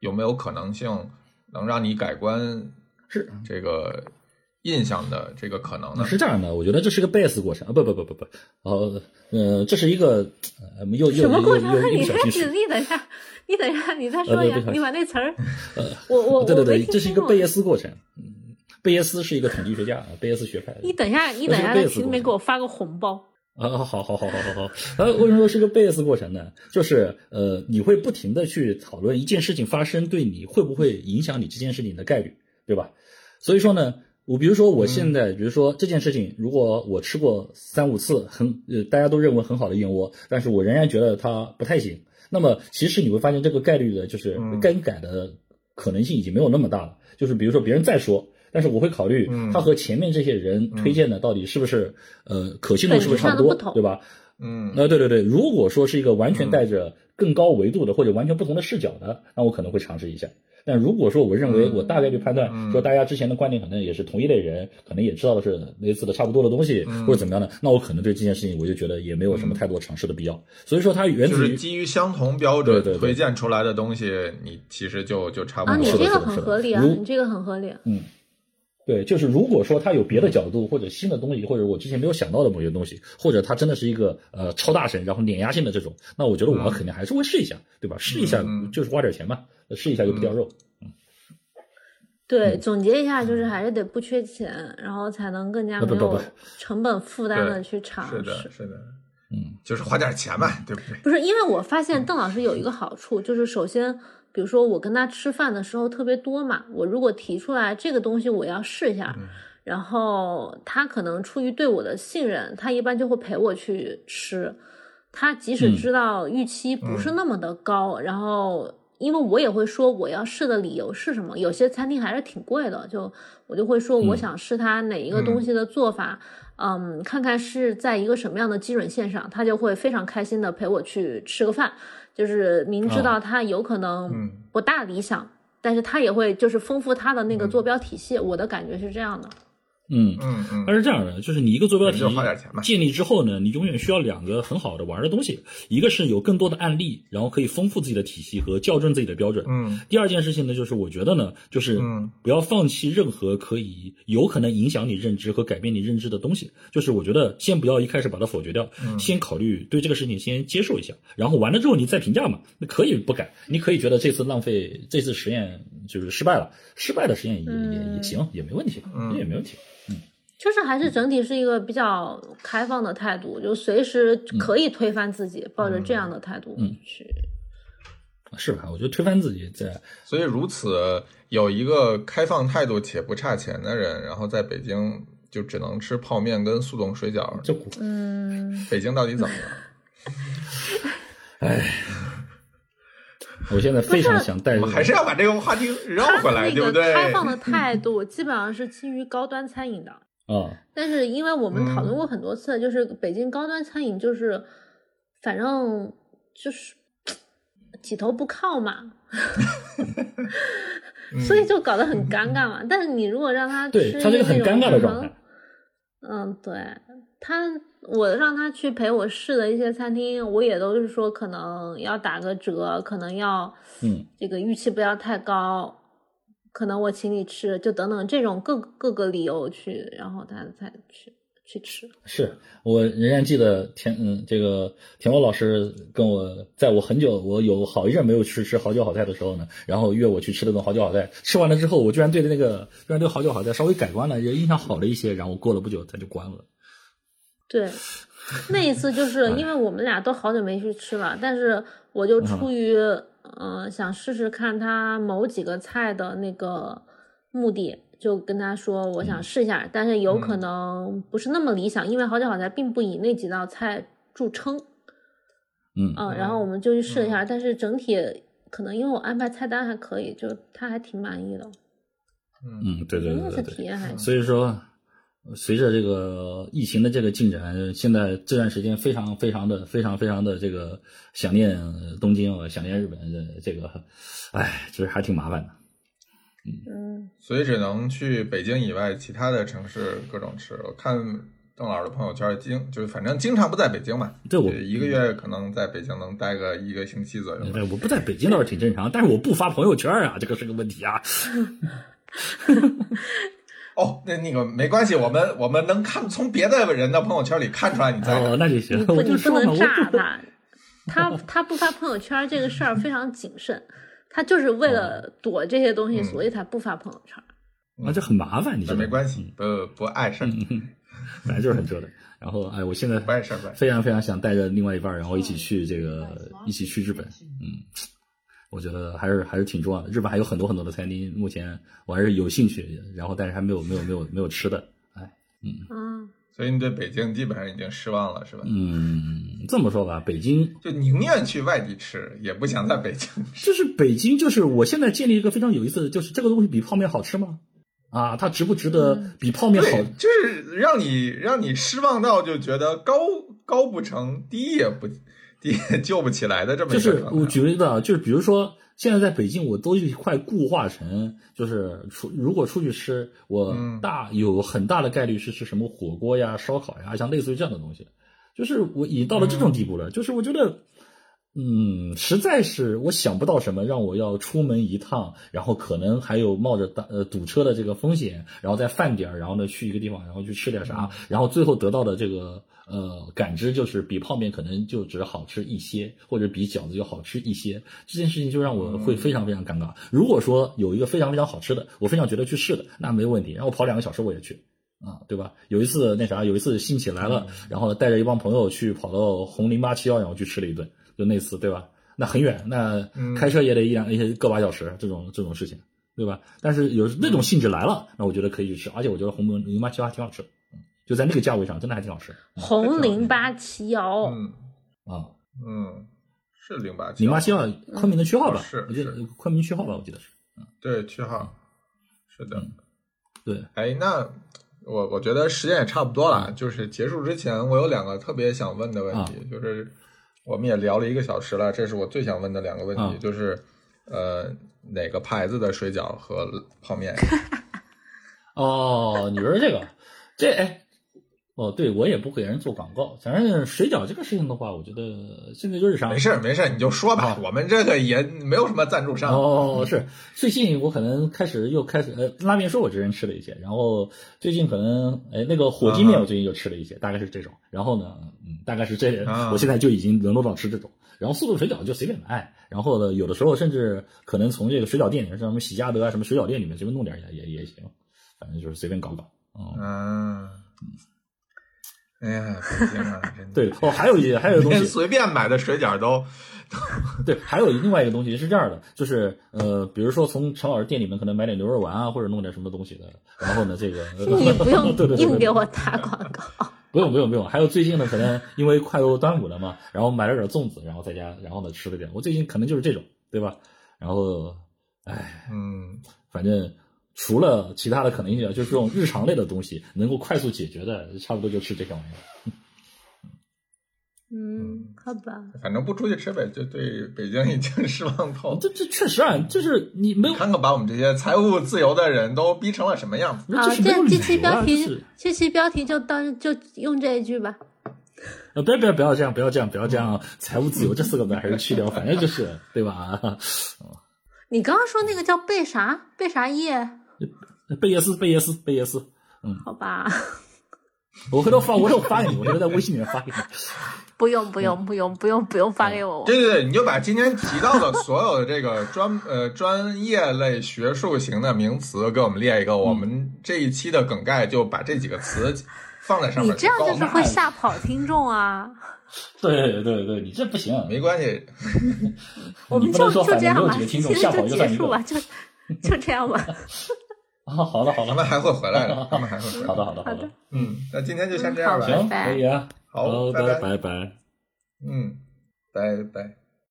有没有可能性能让你改观是这个印象的这个可能呢？是这样的，我觉得这是个贝斯过程啊！不不不不不，呃呃，这是一个呃又又什么过程？你再你等一下，你等一下，你再说一下，你把那词儿，我我对对对，这是一个贝叶斯过程。嗯，贝叶斯是一个统计学家啊，贝叶斯学派。你等一下，你等一下，在群里面给我发个红包。啊，好好好好好好，呃，为什么说是个贝斯过程呢？就是呃，你会不停的去讨论一件事情发生对你会不会影响你这件事情的概率，对吧？所以说呢，我比如说我现在，比如说这件事情，如果我吃过三五次很呃大家都认为很好的燕窝，但是我仍然觉得它不太行，那么其实你会发现这个概率的就是更改的可能性已经没有那么大了。就是比如说别人再说。但是我会考虑，他和前面这些人推荐的到底是不是，呃，可信度是不是差不多，对吧？嗯，呃，对对对，如果说是一个完全带着更高维度的或者完全不同的视角的，那我可能会尝试一下。但如果说我认为我大概率判断说大家之前的观点可能也是同一类人，可能也知道的是类似的差不多的东西或者怎么样的，那我可能对这件事情我就觉得也没有什么太多尝试的必要。所以说它源自于基于相同标准推荐出来的东西，你其实就就差不多。啊，你这个很合理啊，你这个很合理。嗯。对，就是如果说他有别的角度或者新的东西，或者我之前没有想到的某些东西，或者他真的是一个呃超大神，然后碾压性的这种，那我觉得我肯定还是会试一下，对吧？试一下就是花点钱嘛，试一下又不掉肉。嗯，对，总结一下就是还是得不缺钱，然后才能更加没有成本负担的去尝试。是的，是的，嗯，就是花点钱嘛，对不对？不是，因为我发现邓老师有一个好处，就是首先。比如说我跟他吃饭的时候特别多嘛，我如果提出来这个东西我要试一下，然后他可能出于对我的信任，他一般就会陪我去吃。他即使知道预期不是那么的高，然后因为我也会说我要试的理由是什么，有些餐厅还是挺贵的，就我就会说我想试他哪一个东西的做法，嗯，看看是在一个什么样的基准线上，他就会非常开心的陪我去吃个饭。就是明知道他有可能不大理想，但是他也会就是丰富他的那个坐标体系。我的感觉是这样的。嗯嗯嗯，它是这样的，就是你一个坐标体建立之后呢，你永远需要两个很好的玩的东西，一个是有更多的案例，然后可以丰富自己的体系和校正自己的标准。嗯，第二件事情呢，就是我觉得呢，就是不要放弃任何可以有可能影响你认知和改变你认知的东西。就是我觉得先不要一开始把它否决掉，先考虑对这个事情先接受一下，然后完了之后你再评价嘛，那可以不改，你可以觉得这次浪费，这次实验就是失败了，失败的实验也也也行，也没问题，也没问题。就是还是整体是一个比较开放的态度，就随时可以推翻自己，抱着这样的态度去。是吧？我觉得推翻自己在，所以如此有一个开放态度且不差钱的人，然后在北京就只能吃泡面跟速冻水饺。就嗯，北京到底怎么了？哎，我现在非常想带入，还是要把这个话题绕回来，对不对？开放的态度基本上是基于高端餐饮的。啊！但是因为我们讨论过很多次，就是北京高端餐饮就是，反正就是 几头不靠嘛，所以就搞得很尴尬嘛。但是你如果让他对他这个很尴尬的状态，嗯，对。他，我让他去陪我试的一些餐厅，我也都是说可能要打个折，可能要，嗯，这个预期不要太高，可能我请你吃，就等等这种各各个理由去，然后他才去。去吃是我仍然记得田嗯这个田螺老师跟我在我很久我有好一阵没有去吃好酒好菜的时候呢，然后约我去吃那顿好酒好菜，吃完了之后我居然对那个居然对好酒好菜稍微改观了，也印象好了一些，然后过了不久他就关了。对，那一次就是因为我们俩都好久没去吃了，但是我就出于嗯想试试看他某几个菜的那个目的。就跟他说，我想试一下，但是有可能不是那么理想，因为好酒好菜并不以那几道菜著称。嗯嗯，然后我们就去试一下，但是整体可能因为我安排菜单还可以，就他还挺满意的。嗯，对对对对体验还所以说，随着这个疫情的这个进展，现在这段时间非常非常的非常非常的这个想念东京，想念日本的这个，哎，其实还挺麻烦的。嗯，所以只能去北京以外其他的城市各种吃。我看邓老师的朋友圈，经就是反正经常不在北京嘛，对我一个月可能在北京能待个一个星期左右。对，我不在北京倒是挺正常，但是我不发朋友圈啊，这个是个问题啊。哦，那那个没关系，我们我们能看从别的人的朋友圈里看出来你在。哦，那就行。你不你不能炸他，他他不发朋友圈这个事儿非常谨慎。他就是为了躲这些东西，所以才不发朋友圈。那就很麻烦，你这没关系，不不碍事儿，本来就是很折腾。然后，哎，我现在不碍事儿，非常非常想带着另外一半，然后一起去这个，一起去日本。嗯，我觉得还是还是挺重要的。日本还有很多很多的餐厅，目前我还是有兴趣，然后但是还没有没有没有没有吃的。哎，嗯嗯。所以你对北京基本上已经失望了，是吧？嗯，这么说吧，北京就宁愿去外地吃，也不想在北京。就是北京，就是我现在建立一个非常有意思的就是这个东西比泡面好吃吗？啊，它值不值得比泡面好？就是让你让你失望到就觉得高高不成低也不低也救不起来的这么。就是我举个例子啊，就是比如说。现在在北京，我都快固化成，就是出如果出去吃，我大有很大的概率是吃什么火锅呀、烧烤呀，像类似于这样的东西。就是我已到了这种地步了，就是我觉得，嗯，实在是我想不到什么让我要出门一趟，然后可能还有冒着大呃堵车的这个风险，然后在饭点儿，然后呢去一个地方，然后去吃点啥，然后最后得到的这个。呃，感知就是比泡面可能就只好吃一些，或者比饺子就好吃一些。这件事情就让我会非常非常尴尬。如果说有一个非常非常好吃的，我非常觉得去试的，那没问题。然后跑两个小时我也去啊，对吧？有一次那啥，有一次兴起来了，然后带着一帮朋友去跑到红零八七幺，然后去吃了一顿，就那次，对吧？那很远，那开车也得一两一些个把小时，这种这种事情，对吧？但是有那种性质来了，那我觉得可以去吃，而且我觉得红零八七幺还挺好吃。就在那个价位上，真的还挺好吃。红零八七幺，嗯啊，嗯，是零八七零八七幺，昆明的区号吧？是，我记得昆明区号吧？我记得是。嗯，对，区号是的。对，哎，那我我觉得时间也差不多了，就是结束之前，我有两个特别想问的问题，就是我们也聊了一个小时了，这是我最想问的两个问题，就是呃，哪个牌子的水饺和泡面？哦，你说这个。这哎，哦，对我也不给人做广告。反正水饺这个事情的话，我觉得现在就是啥。没事没事，你就说吧。我们这个也没有什么赞助商。哦，是最近我可能开始又开始呃，拉面说我之前吃了一些，然后最近可能哎那个火鸡面我最近又吃了一些，大概是这种。然后呢，嗯，大概是这，我现在就已经沦落到吃这种。然后速冻水饺就随便买，然后呢，有的时候甚至可能从这个水饺店里面，像什么喜家德啊什么水饺店里面随便弄点也也也行，反正就是随便搞搞。嗯，哎呀，北京啊，真的对哦，还有一还有东西，随便买的水饺都 对，还有另外一个东西是这样的，就是呃，比如说从陈老师店里面可能买点牛肉丸啊，或者弄点什么东西的，然后呢，这个 你不用硬给我打广告，不用不用不用。还有最近呢，可能因为快到端午了嘛，然后买了点粽子，然后在家，然后呢吃了点。我最近可能就是这种，对吧？然后，哎，嗯，反正。除了其他的可能性，就是这种日常类的东西能够快速解决的，差不多就吃这些玩意儿。嗯，好吧，反正不出去吃呗，就对北京已经 失望透了。这这确实啊，就是你没有看看把我们这些财务自由的人都逼成了什么样子。好，这这这期标题，这期标题就当就用这一句吧。呃，不要不要不要这样，不要这样，不要这样，财务自由这四个字还是去掉，反正就是对吧？你刚刚说那个叫贝啥贝啥叶？贝叶斯贝叶斯贝叶斯，嗯，好吧。我回头发，我回头发给你，我回头在微信里面发给你。不用不用不用不用不用发给我。对对对，你就把今天提到的所有的这个专呃专业类学术型的名词给我们列一个，我们这一期的梗概就把这几个词放在上面。你这样就是会吓跑听众啊！对对对，你这不行，没关系。我们就就这样吧，今天就结束吧，就就这样吧。啊，好的好的，他们还会回来的，他们还会回来。好的好的好的，嗯，那今天就先这样吧。行，可以啊。好，拜拜拜拜。嗯，拜拜。